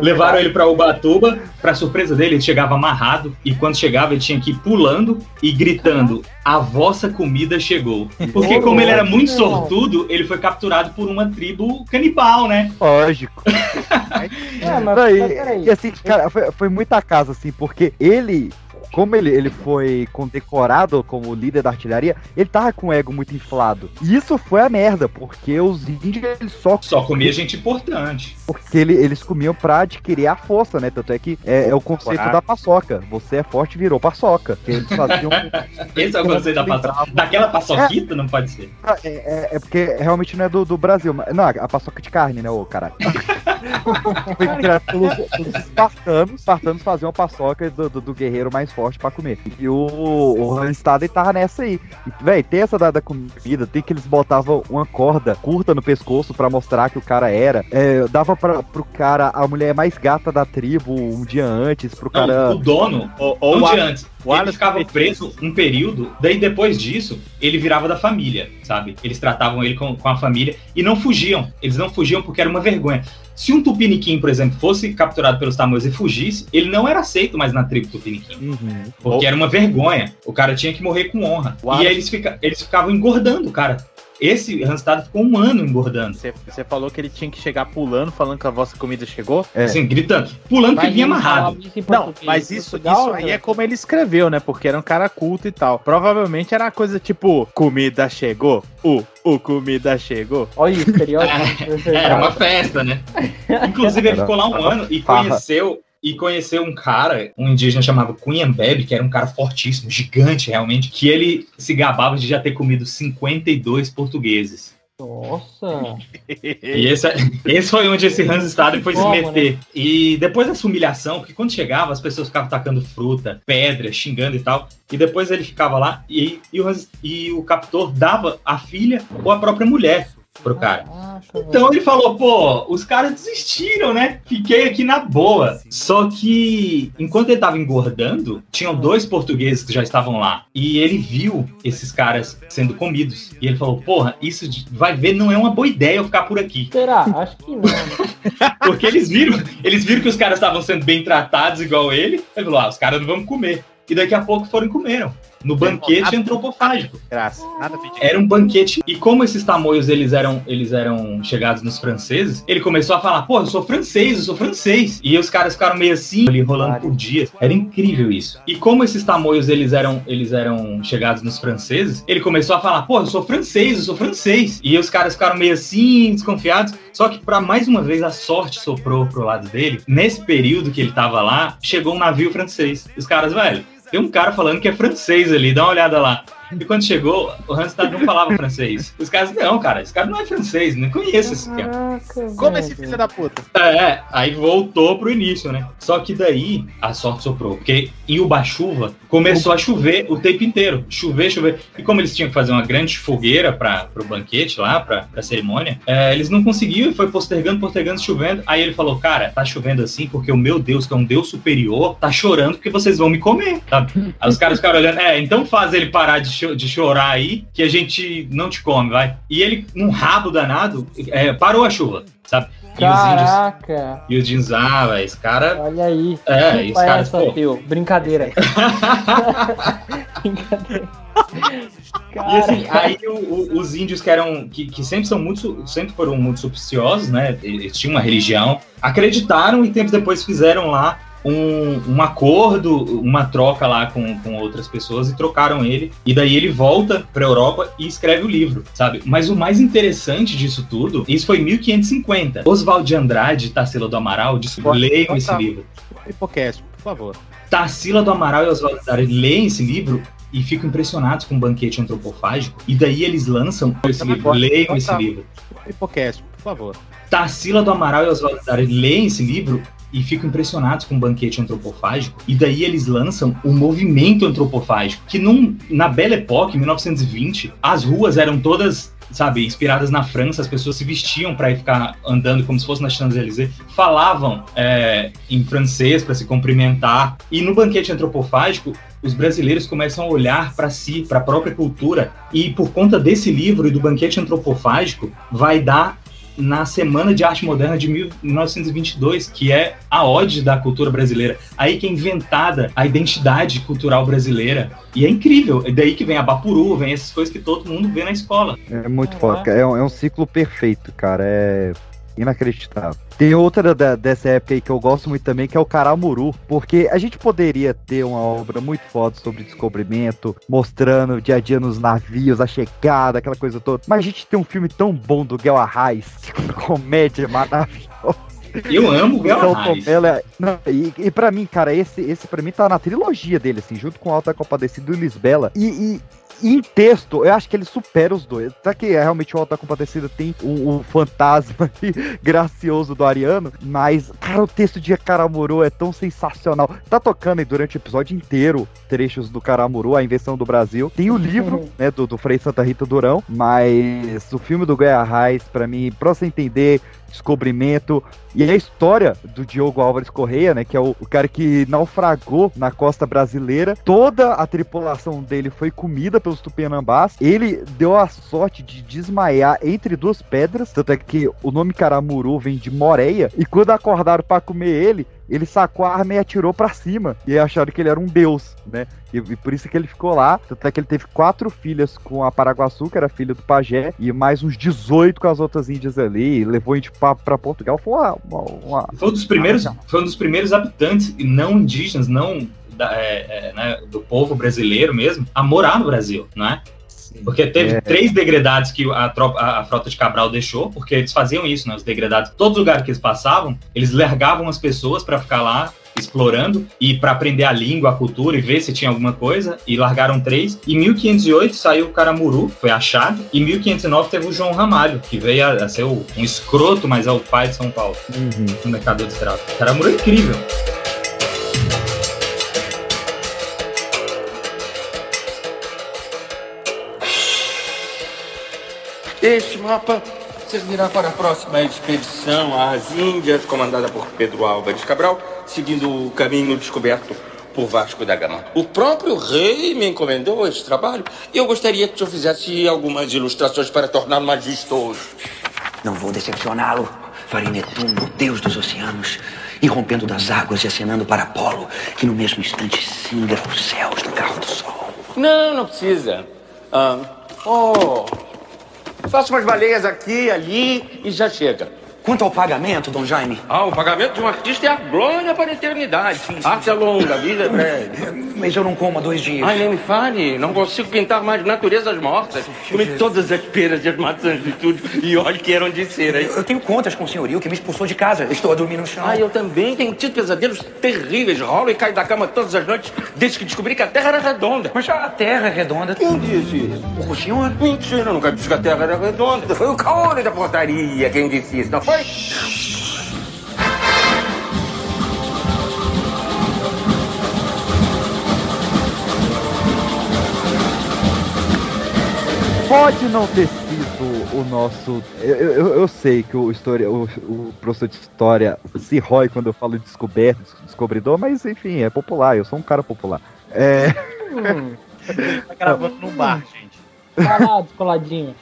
Levaram ele pra Ubatuba, pra surpresa dele, ele chegava amarrado e quando chegava ele tinha que ir pulando e gritando: "A vossa comida chegou". Porque como ele era muito sortudo, ele foi capturado por uma tribo canibal, né? Lógico. É, mas, e, mas peraí. e assim, cara, foi, foi muita casa, assim, porque ele, como ele, ele foi condecorado como líder da artilharia, ele tava com o ego muito inflado. E isso foi a merda, porque os índios eles só, Só comia gente importante. porque ele- eles comiam pra adquirir a força, né? Tanto é que é, é o conceito Coragem. da paçoca. Você é forte, virou paçoca. Que eles faziam. Esse é o conceito da paçoca. Daquela paçoquita não pode ser. É, é- é porque realmente não é do, do Brasil. Mas, não, a paçoca de carne, né, ô caralho? Foi criado pelos, pelos espartanos. Os espartanos faziam paçoca do, do, do guerreiro mais forte pra comer. E o, o Randstad tava nessa aí. E, véi, tem essa da, da comida, tem que eles botavam uma corda curta no pescoço pra mostrar que o cara era. É, dava pra, pro cara a mulher mais gata da tribo um dia antes, pro Não, cara. o dono, Ou, um ou o dia antes, o ele ficava preso um período, daí depois disso, ele virava da família, sabe? Eles tratavam ele com, com a família e não fugiam. Eles não fugiam porque era uma vergonha. Se um tupiniquim, por exemplo, fosse capturado pelos tamoios e fugisse, ele não era aceito mais na tribo tupiniquim. Uhum. Porque era uma vergonha. O cara tinha que morrer com honra. O E aí eles, fica, eles ficavam engordando, cara. Esse Randstad ficou um ano engordando. Você, falou que ele tinha que chegar pulando, falando que a vossa comida chegou? É. Assim, gritando. Pulando que Mas vinha ele amarrado. isso Não, mas isso, Portugal, isso aí né? é como ele escreveu, né? Porque era um cara culto e tal. Provavelmente era coisa tipo, comida chegou, o, o comida chegou. Olha o estereótipo. É, Era uma festa, né? Inclusive, ele ficou lá um ano e conheceu. E conheceu um cara, um indígena chamado Cunhambebe, que era um cara fortíssimo, gigante realmente, que ele se gabava de já ter comido 52 portugueses. Nossa. E esse, esse foi onde esse Hans Stade foi se Como, meter. E depois dessa humilhação, porque quando chegava, as pessoas ficavam tacando fruta, pedra, xingando e tal. E depois ele ficava lá e, e, o, Hans- e o captor dava a filha ou a própria mulher pro cara. Então ele falou, pô, os caras desistiram, né? Fiquei aqui na boa. Só que, enquanto ele tava engordando, tinham dois portugueses que já estavam lá. E ele viu esses caras sendo comidos. E ele falou, porra, isso de- vai ver, não é uma boa ideia eu ficar por aqui. Será? Acho que não. Porque eles viram, eles viram que os caras estavam sendo bem tratados igual ele. Ele falou, ah, os caras não vão comer. E daqui a pouco foram e comeram. No banquete antropofágico. Graça, nada a pedir. Era um banquete. E como esses tamoios eles eram, eles eram chegados nos franceses, ele começou a falar: pô, eu sou francês, eu sou francês. E os caras ficaram meio assim, ali rolando por dias. Era incrível isso. E como esses tamoios eles eram, eles eram chegados nos franceses, ele começou a falar: pô, eu sou francês, eu sou francês. E os caras ficaram meio assim, desconfiados. Só que, para mais uma vez, a sorte soprou pro lado dele. Nesse período que ele tava lá, chegou um navio francês. E os caras, velho. Tem um cara falando que é francês ali, dá uma olhada lá. E quando chegou, o Randstad não falava francês. Os caras, não, cara, esse cara não é francês, não conheço esse cara. Como esse filho da puta? É, aí voltou pro início, né? Só que daí a sorte soprou, porque em Uba-chuva começou a chover o tempo inteiro. Chover, chover. E como eles tinham que fazer uma grande fogueira para pro banquete lá, pra, pra cerimônia, é, eles não conseguiam e foi postergando, postergando, chovendo. Aí ele falou, cara, tá chovendo assim porque o meu Deus, que é um Deus superior, tá chorando porque vocês vão me comer, sabe? Aí os caras ficaram olhando, é, então faz ele parar de, cho- de chorar aí, que a gente não te come, vai. E ele, num rabo danado, é, parou a chuva, sabe? E os índios Caraca. e os jeans, ah, velho, esse cara. Olha aí. É, e os Pai, caras, essa, pô. Brincadeira. Brincadeira. E assim, aí o- o- os índios que eram. Que, que sempre são muito. sempre foram muito supersticiosos, né? Eles tinham uma religião, acreditaram e tempos depois fizeram lá. Um, um acordo, uma troca lá com, com outras pessoas e trocaram ele. E daí ele volta pra Europa e escreve o livro, sabe? Mas o mais interessante disso tudo, isso foi em 1550. Oswald de Andrade Tarsila do Amaral, desculpa, leiam esse livro. Hipocast, por favor. Tarsila do Amaral e Oswaldo Dari leem esse livro e ficam impressionados com o banquete antropofágico. E daí eles lançam esse livro, leiam esse livro. Hipocast, por favor. Tarsila do Amaral e Oswaldo Dari leem esse livro e ficam impressionados com o banquete antropofágico. E daí eles lançam o movimento antropofágico, que num, na Belle Époque, em 1920, as ruas eram todas sabe, inspiradas na França, as pessoas se vestiam para ficar andando como se fosse na Champs-Élysées, falavam é, em francês para se cumprimentar. E no banquete antropofágico, os brasileiros começam a olhar para si, para a própria cultura, e por conta desse livro e do banquete antropofágico, vai dar na Semana de Arte Moderna de 1922, que é a ode da cultura brasileira. Aí que é inventada a identidade cultural brasileira. E é incrível. É daí que vem a Bapuru, vem essas coisas que todo mundo vê na escola. É muito foda, cara. É um, é um ciclo perfeito, cara. É inacreditável. Tem outra da- dessa época aí que eu gosto muito também, que é o Caramuru, porque a gente poderia ter uma obra muito foda sobre descobrimento, mostrando o dia a dia nos navios, a chegada, aquela coisa toda. Mas a gente tem um filme tão bom do Guel Arraes, comédia maravilhosa. Eu amo o Então, Arraes. Ela, não, e, e pra mim, cara, esse, esse pra mim tá na trilogia dele, assim, junto com Alta Compadecida e Lisbela. E, e em texto, eu acho que ele supera os dois. Tá que é, realmente o Alta Compadecida tem o, o fantasma gracioso do Ariano, mas, cara, o texto de Caramuru é tão sensacional. Tá tocando aí durante o episódio inteiro trechos do Caramuru, a invenção do Brasil. Tem o livro, né, do, do Frei Santa Rita Durão, mas o filme do Goiás Reis, pra mim, pra você entender descobrimento e a história do Diogo Álvares Correia, né, que é o, o cara que naufragou na costa brasileira. Toda a tripulação dele foi comida pelos tupinambás. Ele deu a sorte de desmaiar entre duas pedras, tanto é que o nome Caramuru vem de Moreia. E quando acordaram para comer ele, ele sacou a arma e atirou pra cima. E acharam que ele era um deus, né? E, e por isso que ele ficou lá. Tanto é que ele teve quatro filhas com a Paraguaçu, que era filha do pajé, e mais uns 18 com as outras índias ali. E levou a gente pra, pra Portugal. Foi uma. uma, uma- Foi um dos primeiros, foi um dos primeiros habitantes não indígenas, não da- é, é, né, do povo brasileiro mesmo, a morar no Brasil, não Porque teve É. três degradados que a, tropa, a, a frota de Cabral deixou, porque eles faziam isso, né? Os degradados, todos os lugares que eles passavam, eles largavam as pessoas para ficar lá explorando e para aprender a língua, a cultura e ver se tinha alguma coisa, e largaram três. Em 1508 saiu o Caramuru, foi achado, e em 1509 teve o João Ramalho, que veio a, a ser o- um escroto, mas é o pai de São Paulo, no mercado de escravo. O Caramuru é incrível. Este mapa servirá para a próxima expedição às Índias, comandada por Pedro Álvares Cabral, seguindo o caminho descoberto por Vasco da Gama. O próprio rei me encomendou esse trabalho e eu gostaria que o senhor fizesse algumas ilustrações para torná-lo mais vistoso. Não vou decepcioná-lo. Farei Netuno, deus dos oceanos, irrompendo das águas e acenando para Apolo, que no mesmo instante singra os céus do carro do sol. Não, não precisa. Ah, oh, faça umas baleias aqui ali e já chega. Quanto ao pagamento, Dom Jaime? Ah, o pagamento de um artista é a glória para a eternidade. Arte é longa, a vida é breve. Mas eu não como há dois dias. Ai, nem me fale. Não consigo pintar mais naturezas mortas. Comi todas as peras e as maçãs de tudo. E olhe que eram de cera. Eu tenho contas com o senhorio que me expulsou de casa. Estou a dormir no chão. Ah, eu também tenho tido pesadelos terríveis. Rolo e caio da cama todas as noites desde que descobri que a Terra era redonda. Mas a Terra é redonda. Quem disse isso? O senhor? Mentira, eu nunca disse que a Terra era redonda. Foi o caolho da portaria quem disse isso, não foi? Pode não ter sido o nosso. Eu, eu, eu sei que o, história, o, o professor de história se rói quando eu falo descoberto, descobridor, mas enfim, é popular, eu sou um cara popular. É. Hum, Tá gravando num bar, gente. Lá, descoladinho.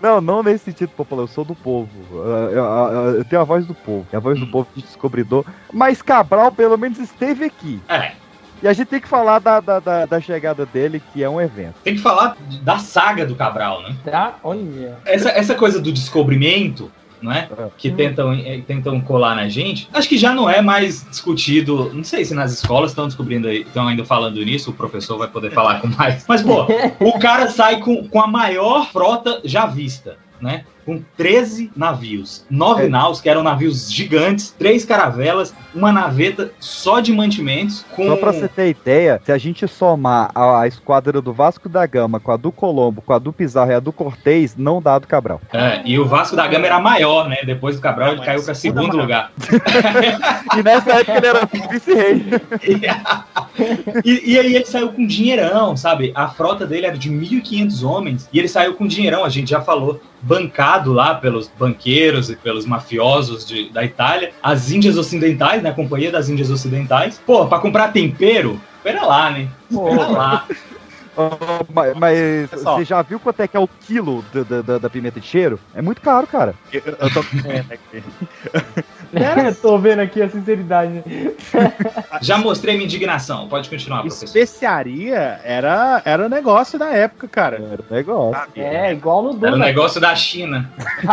Não, não nesse sentido popular, eu sou do povo. Eu, eu- eu tenho a voz do povo, é a voz do povo de descobridor. Mas Cabral pelo menos esteve aqui. É. E a gente tem que falar da, da, da, da chegada dele, que é um evento. Tem que falar da saga do Cabral, né? Tá? Olha. Essa, essa coisa do descobrimento, não é? Que tentam, eh, tentam colar na gente, acho que já não é mais discutido. Não sei se nas escolas estão descobrindo aí, estão ainda falando nisso, o professor vai poder falar com mais. Mas, pô, o cara sai com, com a maior frota já vista, né? Com 13 navios. Nove naus, que eram navios gigantes, três caravelas, uma naveta só de mantimentos. Com... Só pra você ter ideia, se a gente somar a, a esquadra do Vasco da Gama com a do Colombo, com a do Pizarro e a do Cortez, não dá a do Cabral. É, e o Vasco da Gama era maior, né? Depois do Cabral, ele caiu para segundo lugar. e nessa época ele era vice-rei. E, e aí ele saiu com dinheirão, sabe? A frota dele era de 1.500 homens e ele saiu com dinheirão, a gente já falou, lá pelos banqueiros e pelos mafiosos de- da Itália, as Índias Ocidentais, né? A Companhia das Índias Ocidentais. Pô, pra comprar tempero, espera lá, né? Espera lá. Mas mas você já viu quanto é que é o quilo da, da- da- pimenta de cheiro? É muito caro, cara. Eu, eu tô aqui. Tô vendo aqui a sinceridade. Já mostrei minha indignação. Pode continuar, professor. Especiaria era, era o negócio da época, cara. Era o negócio. É, igual no Era o Duna. negócio da China.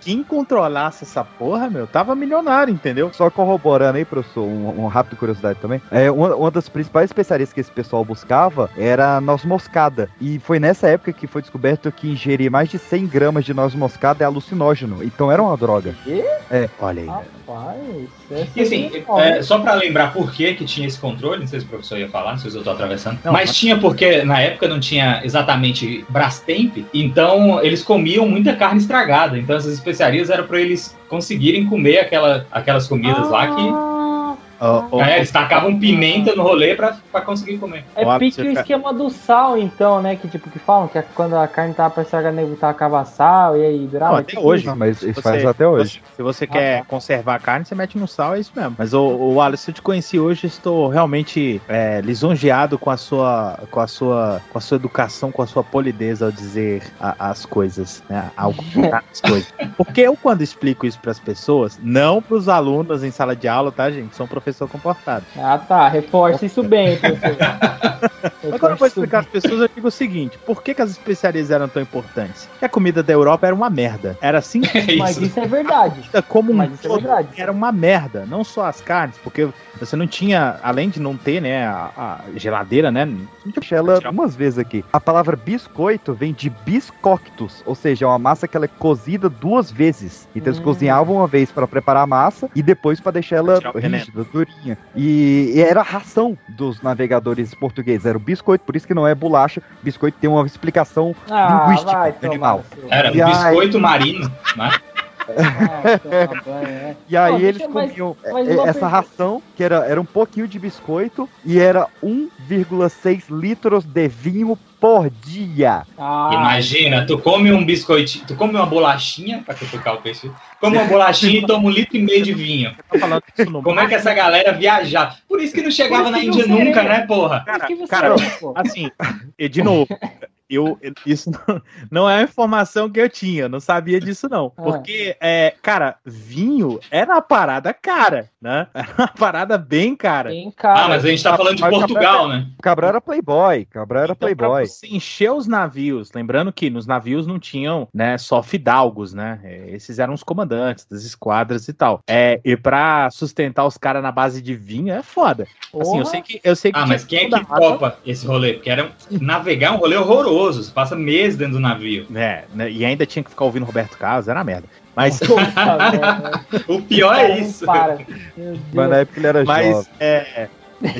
Quem controlasse essa porra, meu, tava milionário, entendeu? Só corroborando aí, professor, um, um rápido curiosidade também. É, uma, uma das principais especiarias que esse pessoal buscava era a noz moscada. E foi nessa época que foi descoberto que ingerir mais de 100 gramas de noz moscada é alucinógeno. Então era uma droga. Quê? É, olha aí. Rapaz, essa E assim, aí, é, só pra lembrar por que, que tinha esse controle, não sei se o professor ia falar, não sei se eu tô atravessando, Não, mas mas- tinha porque na época não tinha exatamente Brastemp, então eles comiam muita carne estragada, então essas especiarias eram pra eles conseguirem comer aquela, aquelas comidas lá que é, eles tacavam pimenta no rolê pra, pra conseguir comer. É pique o esquema do sal, então, né? Que tipo, que falam que quando a carne tava pra estragar, nego tacava sal e aí durava. Não, até hoje. mas Se isso faz até hoje. Se você quer conservar a carne, você mete no sal, é isso mesmo. Mas, o, o Alisson, eu te conheci hoje, estou realmente é, lisonjeado com a sua com a sua com a sua educação, com a sua polidez ao dizer a- as coisas, né? Ao comentar as coisas. Porque eu, quando explico isso para as pessoas, não para os alunos em sala de aula, tá, gente? Sou um professor comportado. Ah, tá. Reforça isso bem, professor. Mas quando eu vou explicar às pessoas, eu digo o seguinte: por que, que as especiarias eram tão importantes? Porque a comida da Europa era uma merda. Era assim Mas isso é verdade. como um Mas isso é todo, verdade. era uma merda, não só as carnes, porque você não tinha, além de não ter, né, a, a geladeira, né? Deixa ela umas vezes aqui. A palavra biscoito vem de biscoctus, ou seja, é uma massa que ela é cozida duas vezes. Então eles Hum. cozinhavam uma vez para preparar a massa e depois para deixar ela rígida, durinha. E, e era a ração dos navegadores portugueses, era o biscoito, por isso que não é bolacha. Biscoito tem uma explicação Ah, linguística vai do animal. Era E aí- biscoito marino, né? E aí eles comiam é, essa ração, que era, era um pouquinho de biscoito, e era 1,6 litros de vinho por dia. Ah, Imagina, tu come um biscoitinho, tu come uma bolachinha, pra cutucar o peixe, come uma bolachinha e toma um litro e meio de vinho. Como é que essa galera viajava? Por isso que não chegava na Índia nunca, né, porra? Cara, cara, assim, e de novo, eu, isso não, não é uma informação que eu tinha, eu não sabia disso não. Ah. Porque, é, cara, vinho era uma parada cara, né? Era uma parada bem cara. Bem cara. Ah, mas a gente tá falando de Mas Portugal, né? O Cabral era playboy, Cabral era Então, pra playboy. você encher os navios, lembrando que nos navios não tinham, né, só fidalgos, né? É, Esses eram os comandantes das esquadras e tal. É, e pra sustentar os caras na base de vinho é foda. Assim, eu sei que eu sei que Ah, mas quem é que topa esse rolê? Porque era navegar é um rolê horroroso. Você passa meses dentro do navio. É, né, e ainda tinha que ficar ouvindo Roberto Carlos, era uma merda. Mas. O pior é isso. Mas na época ele era mas jovem. é,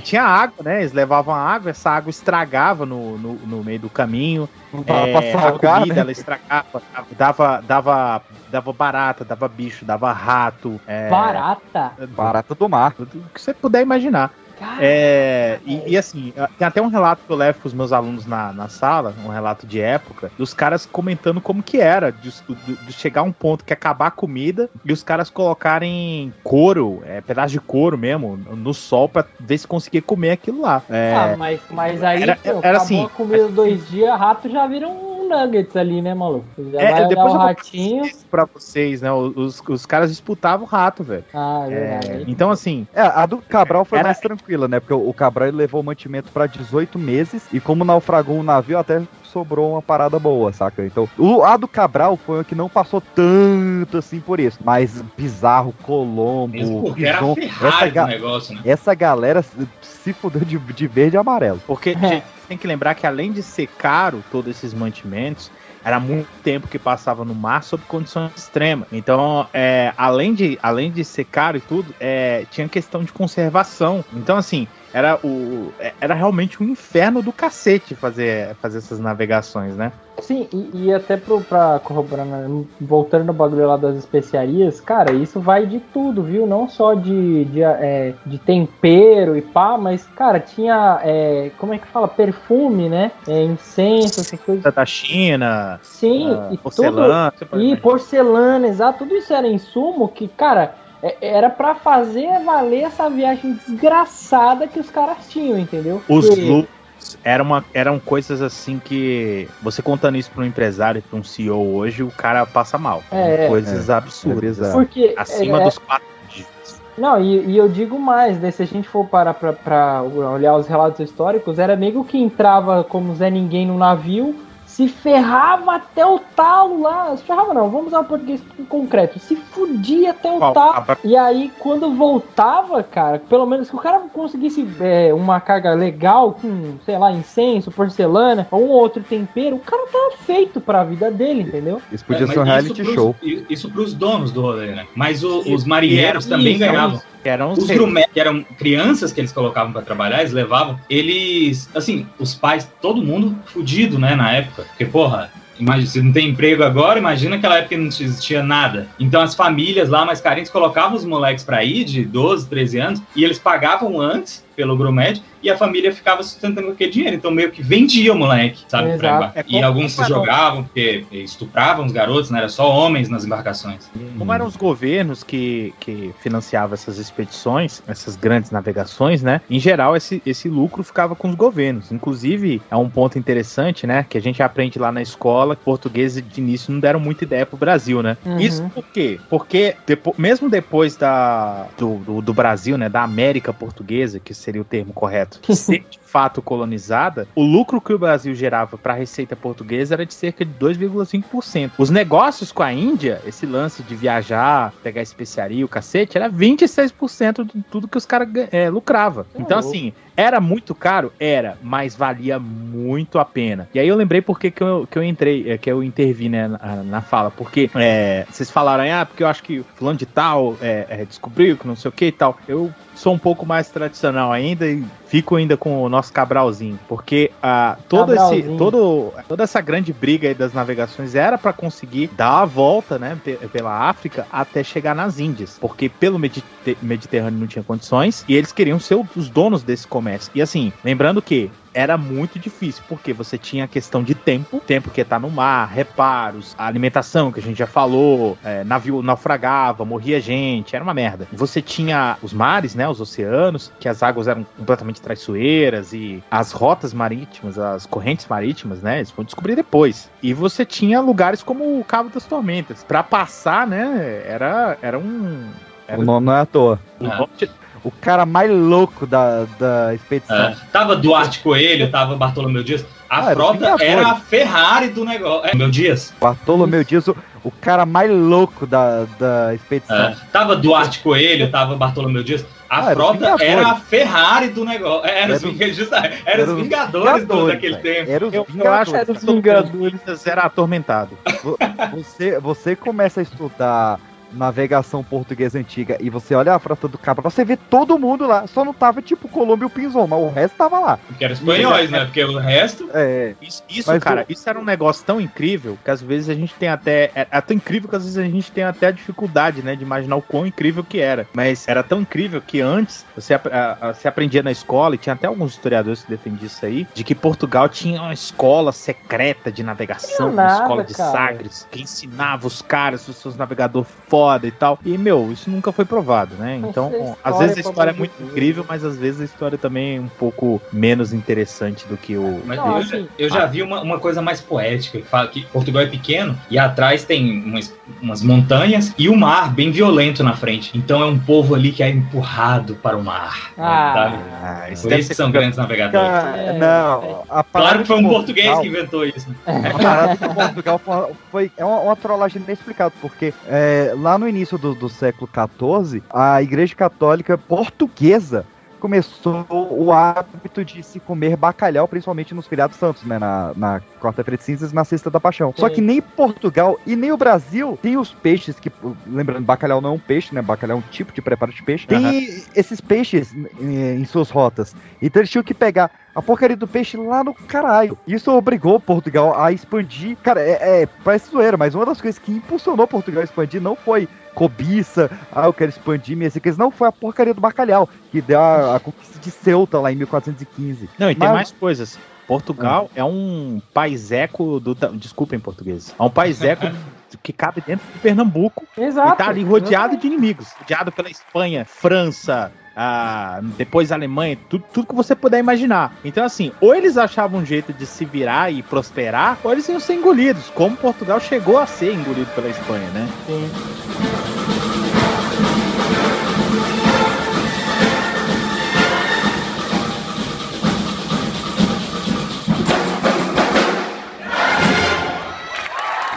tinha água, né? Eles levavam água, essa água estragava no, no, no meio do caminho. Não dava É, pra a comida, né? ela estragava, dava, dava, dava barata, dava bicho, dava rato. é, Barata. Barata do mar. O que você puder imaginar. É, e, e assim, tem até um relato que eu levo pros meus alunos na, na sala, um relato de época, dos caras comentando como que era, de, de- de chegar a um ponto que acabar a comida e os caras colocarem couro, é, pedaço de couro mesmo, no sol pra ver se conseguia comer aquilo lá. É, Ah, mas, mas aí, Era- pô, era assim, a comida dois dias, rato já vira um nuggets ali, né, maluco? Já É, vai depois o eu vou ratinho. pra vocês, né? Os, os caras disputavam o rato, velho. Ah, é É, então, assim, É, a do Cabral foi Era- mais tranquila, né? Porque o o Cabral ele levou mantimento pra 18 meses e como naufragou o navio, até sobrou uma parada boa, saca? Então, o, a do Cabral foi a que não passou tanto assim por isso. Mas Bizarro, Colombo, Mesmo Bison, essa, ga- negócio, né? essa galera se- fudeu de, de verde e amarelo. Porque gente, tem que lembrar que além de ser caro todos esses mantimentos, era muito tempo que passava no mar sob condições extremas. Então, é, além, de, além de ser caro e tudo, é, tinha questão de conservação. Então, assim, era, o, é- era realmente um inferno do cacete fazer, fazer essas navegações, né? Sim, e, e até pro, pra corroborar, né, voltando no bagulho lá das especiarias, cara, isso vai de tudo, viu? Não só de, de, é, de tempero e pá, mas, cara, tinha, é, como é que fala? Perfume, né? É, incenso, essas coisas. Da China, Sim, ah, e porcelana, tudo. E porcelana, exato. Tudo isso era insumo que, cara, era pra fazer valer essa viagem desgraçada que os caras tinham, entendeu? Os Porque- lucros eram, uma, eram coisas assim que você contando isso para um empresário, para um CEO hoje, o cara passa mal. É, coisas é. absurdas. É. Porque acima é, dos quatro dígitos. Não, e, e eu digo mais, né? Se a gente for parar pra, pra olhar os relatos históricos, era nego que entrava como Zé Ninguém no navio, se ferrava até o talo lá. Se ferrava não, vamos usar o português concreto. Se fudia até o Qual- talo. E aí, quando voltava, cara, pelo menos que o cara conseguisse é, uma carga legal com, sei lá, incenso, porcelana, ou um outro tempero, o cara tava feito pra vida dele, entendeu? Isso podia É, ser um reality pros- show. Isso pros donos do rolê, né? Mas o- os marinheiros também isso, ganhavam. Que eram os Os que eram crianças que eles colocavam pra trabalhar, eles levavam, eles, assim, os pais, todo mundo fudido, né, na época. Porque, porra, imagina, se não tem emprego agora, imagina aquela época que não existia nada. Então as famílias lá mais carentes colocavam os moleques pra ir, de 12, 13 anos, e eles pagavam antes pelo grumete, e a família ficava sustentando aquele dinheiro. Então meio que vendia o moleque, sabe? pra É e alguns se jogavam, porque estupravam os garotos, não era só homens nas embarcações. Como eram os governos que, que financiavam essas expedições, essas grandes navegações, né? Em geral, esse, esse lucro ficava com os governos. Inclusive, é um ponto interessante, né? Que a gente aprende lá na escola, que portugueses de início não deram muita ideia pro Brasil, né? Uhum. Isso por quê? Porque depo- mesmo depois da, do, do, do Brasil, né? Da América Portuguesa, que seria o termo correto, de fato colonizada, o lucro que o Brasil gerava para a receita portuguesa era de cerca de 2,5%. Os negócios com a Índia, esse lance de viajar, pegar especiaria, o cacete, era 26% de tudo que os caras é, lucravam. Então, louco. assim, era muito caro? Era, mas valia muito a pena. E aí eu lembrei porque que eu, que eu entrei, é, que eu intervi né, na, na fala. Porque é, vocês falaram, ah, porque eu acho que fulano de tal é, é, descobriu que não sei o que e tal. Eu sou um pouco mais tradicional ainda e fico ainda com o nosso Cabralzinho. Porque ah, todo esse, Cabralzinho. todo, toda essa grande briga aí das navegações era para conseguir dar a volta né, pe- pela África até chegar nas Índias. Porque pelo Medite- Mediterrâneo não tinha condições e eles queriam ser os donos desse comércio. E assim, lembrando que era muito difícil, porque você tinha a questão de tempo, tempo que tá no mar, reparos, a alimentação que a gente já falou, é, navio naufragava, morria gente, era uma merda. Você tinha os mares, né, os oceanos, que as águas eram completamente traiçoeiras e as rotas marítimas, as correntes marítimas, né, eles vão descobrir depois. E você tinha lugares como o Cabo das Tormentas. Para passar, né, era, era um... Era O nome não é à toa. nome de- O cara mais louco da, da expedição. É, tava Duarte Coelho, tava Bartolomeu Dias. A Ah, era frota Vingadores. era a Ferrari do negócio. É, meu Dias. Bartolomeu Dias, o, o cara mais louco da, da expedição. É, tava Duarte Coelho, tava Bartolomeu Dias. A Ah, era frota Vingadores. era a Ferrari do negócio. Era, os, Era os- Vinga- justa- era era os Vingadores, do- Vingadores, daquele velho. tempo. Era os Eu, eu Vingadores. acho que Era os Vingadores. Vingadores era atormentado. Vo- Você, você começa a estudar navegação portuguesa antiga e você olha a frota do Cabral, você vê todo mundo lá. Só não tava tipo Colômbia e o Pinzon, mas o resto tava lá. Que eram espanhóis, né? Porque o resto. É, Isso, isso, Mas cara, o- isso era um negócio tão incrível que às vezes a gente tem até. É, é tão incrível que às vezes a gente tem até a dificuldade, né, de imaginar o quão incrível que era. Mas era tão incrível que antes você, a- a- você aprendia na escola, e tinha até alguns historiadores que defendiam isso aí, de que Portugal tinha uma escola secreta de navegação, Tinha uma nada, escola de cara. Sagres, que ensinava os caras, os seus navegadores foda e tal. E, meu, isso nunca foi provado, né? Então, é às vezes a pra história é muito incrível, mas às vezes a história também é um pouco menos interessante do que o. Mas Não, eu, já- assim- eu já vi uma, uma coisa mais poética, que fala que Portugal é pequeno e atrás tem umas, umas montanhas e o mar bem violento na frente. Então é um povo ali que é empurrado para o mar. Ah. sabe? Ah, isso Por deve isso ser que são grandes navegadores. É, não, a Claro que foi um português Portugal- que inventou isso. né? A parada de Portugal foi, foi- é uma, uma trollagem inexplicável, porque é, lá no início do, do século XIV, a Igreja Católica Portuguesa começou o hábito de se comer bacalhau, principalmente nos feriados santos, né? Na, na quarta-feira de cinzas e na sexta da paixão. Só Sim. que nem Portugal e nem o Brasil tem os peixes que, lembrando, bacalhau não é um peixe, né? Bacalhau é um tipo de preparo de peixe. Tem esses peixes eh, em suas rotas. Então eles tinham que pegar a porcaria do peixe lá no caralho. Isso obrigou Portugal a expandir. Cara, é, é parece zoeira, mas uma das coisas que impulsionou Portugal a expandir não foi cobiça, ah, eu quero expandir minhas riquezas, não foi a porcaria do bacalhau, que deu a, a conquista de Ceuta lá em 1415. Não, e tem Mas- mais coisas. Portugal é um paiseco do. Desculpa em português. É um paiseco que cabe dentro de Pernambuco Exato. e tá ali rodeado de inimigos. Rodeado pela Espanha, França, ah, depois Alemanha, tudo, tudo que você puder imaginar. Então, assim, ou eles achavam um jeito de se virar e prosperar, ou eles iam ser engolidos, como Portugal chegou a ser engolido pela Espanha, né? Sim.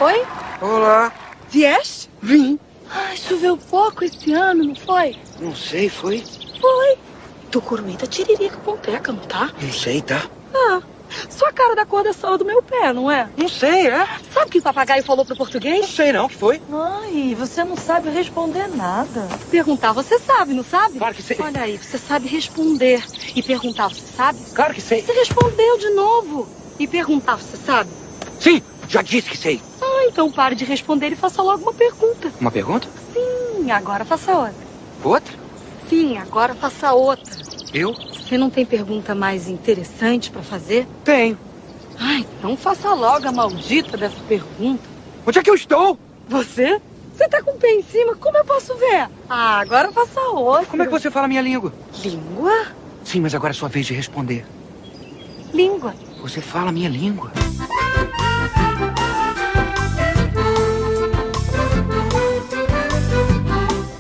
Oi? Olá. Vieste? Vim. Ai, choveu pouco esse ano, não foi? Não sei, foi? Foi. Tucuruí tá tiririca com peca, não tá? Não sei, tá? Ah, sua cara da cor da sola do meu pé, não é? Não sei, é? Sabe o que o papagaio falou pro Não português? sei não, que foi? Ai, você não sabe responder nada. Perguntar, você sabe, não sabe? Claro que sei. Olha aí, você sabe responder. E perguntar, você sabe? Claro que sei. Você respondeu de novo. E perguntar, você sabe? Sim, já disse que sei. Ah, então pare de responder e faça logo uma pergunta. Uma pergunta? Sim, agora faça outra. Outra? Sim, agora faça outra. Eu? Você não tem pergunta mais interessante pra fazer? Tenho. Ai, então faça logo a maldita dessa pergunta. Onde é que eu estou? Você? Você tá com o pé em cima? Como eu posso ver? Ah, agora faça outra. Como é que você fala minha língua? Língua? Sim, mas agora é sua vez de responder. Língua. Você fala minha língua.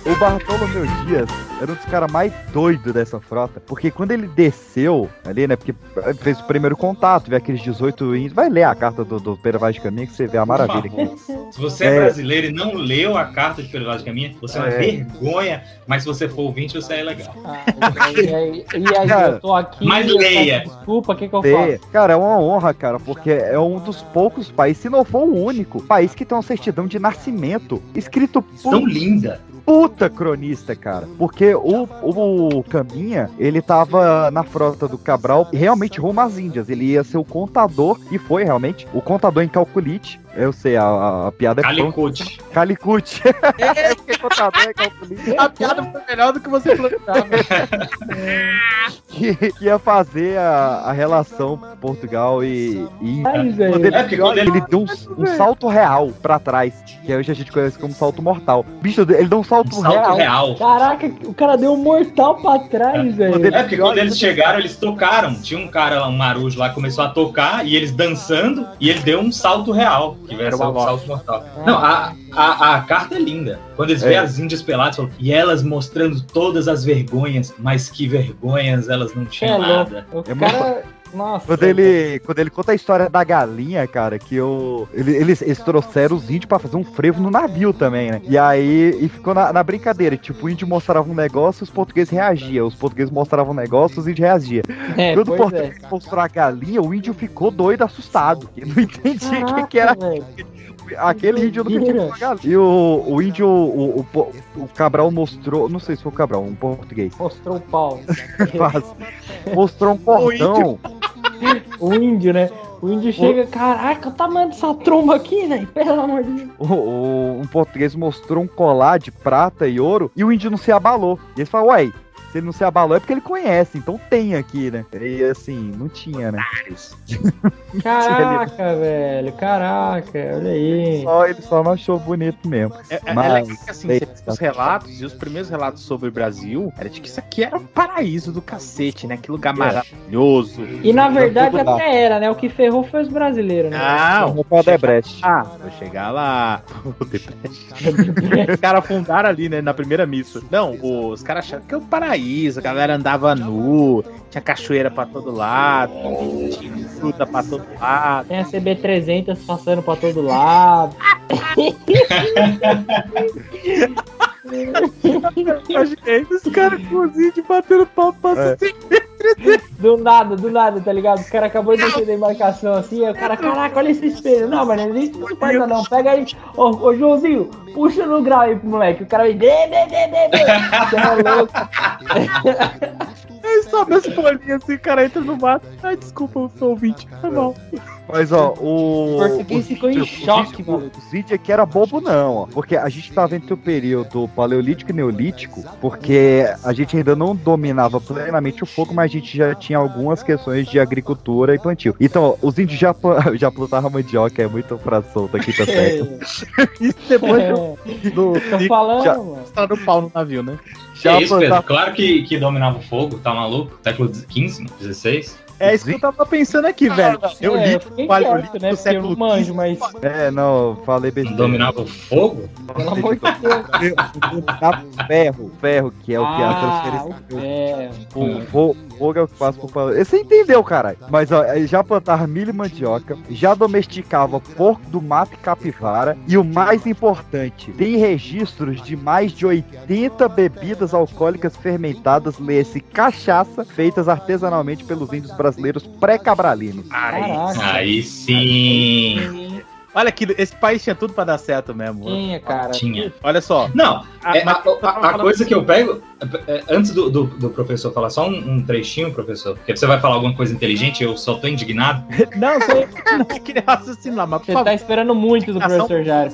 O Bartolomeu Dias era um dos caras mais doidos dessa frota, porque quando ele desceu ali, né, porque fez o primeiro contato, vê aqueles 18 índios, vai ler a carta do, do Pera Vaz de Caminha que você vê a maravilha aqui. Se você é, É. brasileiro e não leu a carta de Pervaz de Caminha, você é uma É. vergonha, mas se você for ouvinte, você é legal. Ah, e aí, e aí Cara, eu tô aqui. mas leia. Desculpa, o que, que eu faço? Cara, é uma honra, cara, porque é um dos poucos países, se não for o único, país que tem uma certidão de nascimento escrito por Tão linda. Puta cronista, cara. Porque o, o Caminha, ele tava na frota do Cabral realmente rumo às Índias. Ele ia ser o contador, e foi realmente, o contador em Calculite Eu sei, a, a, a piada é Calicute. pronta. Calicute. Eu fiquei contador, é calculista. A piada foi melhor do que você planejava. que, que ia fazer a, a relação Portugal e, e Ai, velho. quando ele, É, porque quando ele, ele- deu um, um salto real pra trás, que hoje a gente conhece como salto mortal. Bicho, ele deu um salto, Um salto real. real. Caraca, o cara deu um mortal pra trás, velho. É porque quando eles chegaram, eles tocaram. Tinha um cara lá, um marujo lá, que começou a tocar e eles dançando, e ele deu um salto real, que vai Era ser uma um loja. salto mortal. Não, a, a, a carta é linda. Quando eles É. veem as índias peladas, falam, e elas mostrando todas as vergonhas, mas que vergonhas elas não É tinham louco. nada. O É cara. Nossa. Quando ele, quando ele conta a história da galinha, cara, que eu, ele- eles, eles trouxeram os índios pra fazer um frevo no navio também, né? E aí e ficou na, na brincadeira. Tipo, o índio mostrava um negócio os portugueses reagiam. Os portugueses mostravam um negócio os índios reagiam. É, Quando o pois é. português mostrou a galinha, o índio ficou doido, assustado. Ele não entendia o que, que era aquele índio uma galinha. E o, o índio, o, o, o Cabral mostrou, não sei se foi o Cabral, um português. Mostrou o pau. Mostrou um cordão. O índio, né? O índio chega, caraca, o tamanho dessa tromba aqui, velho. Pelo amor de Deus. o- o- um português mostrou um colar de prata e ouro e o índio não se abalou. E ele falou, uai, se ele não se abalou é porque ele conhece, então tem aqui, né? E assim, não tinha, né? Caraca, velho. Caraca, olha aí. Só, ele só não achou bonito mesmo. É, é, Mas- é legal que assim, os relatos e os primeiros relatos sobre o Brasil era de que isso aqui era um paraíso do cacete, né? Que lugar maravilhoso. E na verdade até era, né? O que ferrou foi os brasileiros, né? Não, Vamos pra Debrecht. ah, vou chegar lá. os caras fundaram ali, né, na primeira missa. Não, os caras acharam que era um paraíso, a galera andava nu, tinha cachoeira pra todo lado, tinha fruta pra todo lado. Tem a CB300 passando pra todo lado. Imaginei os caras com os índios batendo pau pra assim. Do nada, do nada, tá ligado? O cara acabou de descer da embarcação assim, aí o cara, caraca, olha esse espelho. Não, mas não existe não importa não. Pega aí, ô, ô Joãozinho, puxa no grau aí pro moleque. O cara vem, dê, dê, dê, dê, dê. Você é louco. Aí sobe as folhinhas assim, o cara entra no mato. Ai, desculpa, foi ouvinte, foi mal. Mas ó, o. O português ficou em o- choque, mano. O vídeo aqui era bobo, não, ó. Porque a gente tava entre o período paleolítico e neolítico, porque a gente ainda não dominava plenamente o fogo, mas a gente já tinha algumas questões de agricultura e plantio. Então, ó, os índios já, já plantavam mandioca, é muito pra solta aqui, tá certo? Isso depois É, do. tô falando, já- mano. Tá no pau no navio, né? Já isso, Pedro? plantava- Claro que, que dominava o fogo, tá maluco? Século XV, XVI? É isso que eu tava pensando aqui, velho. Eu É, li eu fiquei o paleolítico né? do Porque eu século não manjo, mas É, não, falei besteira. dominava o fogo? pelo amor de Deus. Dominava ferro, ferro, que é o que é a Ah, transferência. o. O fo- fogo é o que passa por paleolítico. Você entendeu, caralho? Mas ó, já plantava milho e mandioca, já domesticava porco do mato e capivara, e o mais importante, tem registros de mais de 80 bebidas alcoólicas fermentadas, lê-se cachaça, feitas artesanalmente pelos índios brasileiros pré-cabralinos. Caraca. Aí sim. Olha que esse país tinha tudo pra dar certo mesmo. Tinha, cara. Tinha. Olha só. Não, Ah, é, a, tava a- a falando- coisa que eu pego, é, é, antes do, do, do professor falar, só um, um trechinho, professor, porque você vai falar alguma coisa inteligente, eu só tô indignado. Não, você não queria raciocinar, mas Você tá esperando muito do professor Jairo.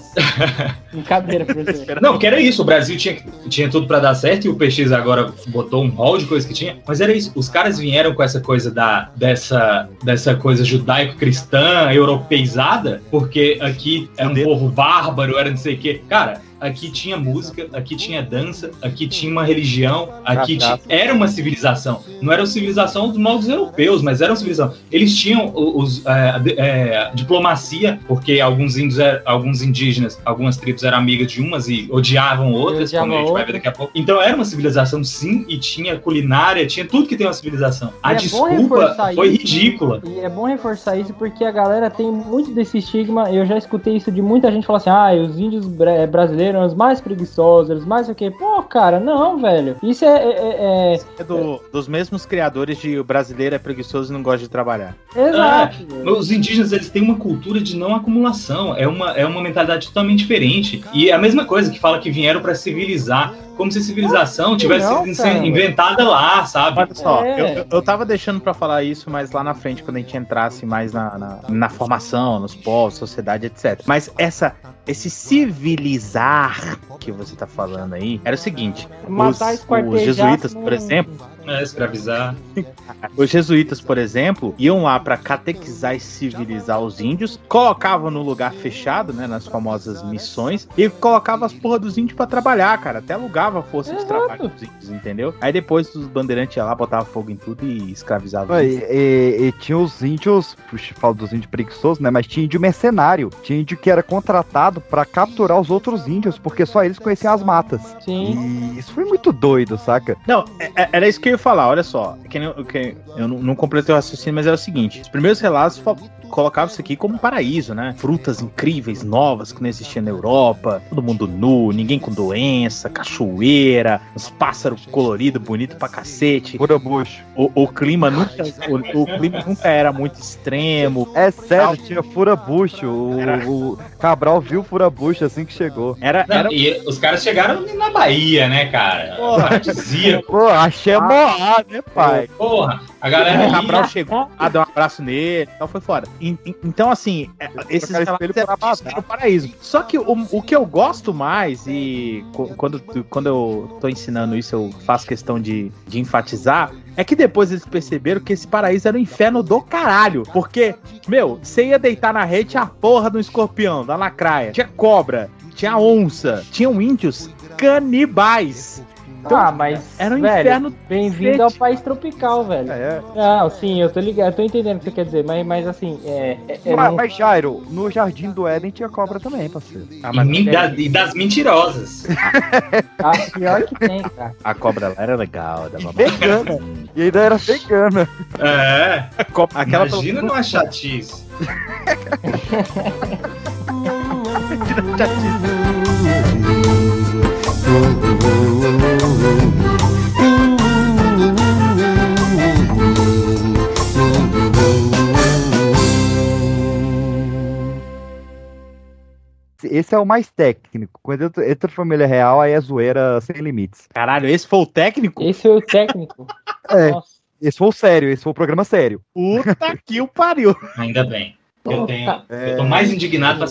Brincadeira, professor. Não, porque era isso, o Brasil tinha, tinha tudo pra dar certo e o PX agora botou um rol de coisa que tinha, mas era isso, os caras vieram com essa coisa da, dessa, dessa coisa judaico-cristã, europeizada, porque aqui era um povo bárbaro, era não sei o quê. Cara, aqui tinha música, aqui tinha dança, aqui tinha uma religião, aqui ti- era uma civilização. Não era uma civilização dos novos europeus, mas era uma civilização. Eles tinham os, é, é, diplomacia, porque alguns índios, alguns indígenas, algumas tribos eram amigas de umas e odiavam outras, Odiavam como a gente vai ver daqui a pouco. Então era uma civilização sim, e tinha culinária, tinha tudo que tem uma civilização. A é desculpa foi isso, ridícula. E é bom reforçar isso porque a galera tem muito desse estigma. Eu já escutei isso de muita gente falar assim: ah, os índios bra- brasileiros brasileiros eram os mais preguiçosos, eles mais o quê? Pô, cara, não, velho. Isso é. é, é- É do- dos mesmos criadores de o brasileiro é preguiçoso e não gosta de trabalhar. Exato. É, os indígenas eles têm uma cultura de não acumulação, é uma, é uma mentalidade totalmente diferente. E é a mesma coisa que fala que vieram para civilizar, como se a civilização tivesse não, sido inventada lá, sabe? Olha só, É. eu, eu- tava deixando pra falar isso mais lá na frente, quando a gente entrasse mais na, na, na formação, nos povos, sociedade, etc. Mas essa, esse civilizar que você tá falando aí, era o seguinte: Matar, os, os jesuítas, não- por exemplo, É, escravizar. os jesuítas, por exemplo, iam lá pra catequizar e civilizar os índios, colocavam no lugar fechado, né, nas famosas missões, e colocava as porra dos índios pra trabalhar, cara. Até alugava a força de Exato. trabalho dos índios, entendeu? Aí depois os bandeirantes iam lá, botavam fogo em tudo e escravizavam. E, e- e tinha os índios, puxa, falo dos índios preguiçosos, né? Mas tinha índio mercenário. Tinha índio que era contratado pra capturar os outros índios, porque só eles conheciam as matas. Sim. E isso foi muito doido, saca? Não, é- é- era isso que eu ia falar, olha só. Que nem- que eu não, não completei o raciocínio, mas era o seguinte: os primeiros relatos colocavam isso aqui como um paraíso, né? Frutas incríveis, novas, que não existiam na Europa, todo mundo nu, ninguém com doença, cachoeira, os pássaros coloridos, bonito pra cacete. Pura bucho. O, o clima nunca. O, o clima nunca era muito extremo. É sério, tinha fura-bucho. O, o Cabral viu fura-bucho assim que chegou. Era, Não, e os caras chegaram na Bahia, né, cara? Porra. Dizia. Pô, achei moar, né, pai? Porra, a O galera. Cabral chegou, ah, deu um abraço nele, então foi foda. En- en- Então, assim, é, esses relatos o paraíso. Só que o, o que eu gosto mais, e quando, quando eu tô ensinando isso, eu faço questão de, de enfatizar, é que depois eles perceberam que esse paraíso era o inferno do caralho. Porque, meu, você ia deitar na rede, tinha a porra do escorpião, da lacraia, tinha cobra, tinha onça, tinham índios canibais. Então, ah, mas. era um velho, inferno Bem-vindo ao país tropical, velho. É. Não, sim, eu tô ligado, eu tô entendendo o que você quer dizer, mas, mas assim, é. é- é mas, não- mas, Jairo, no Jardim do Éden tinha cobra também, parceiro. Ah, E, mas men- da- e das mentirosas. A pior que tem, cara. a cobra lá era legal, dava Vegana. E ainda era vegana. É. Aquela Imagina numa chatice. Esse é o mais técnico. Quando entra, entra família real, aí é zoeira sem limites. Caralho, esse foi o técnico? Esse foi o técnico. É. Nossa. Esse foi o sério, esse foi o programa sério. Puta que o pariu. Ainda bem. Eu, tenho, tá. eu tô mais indignado pra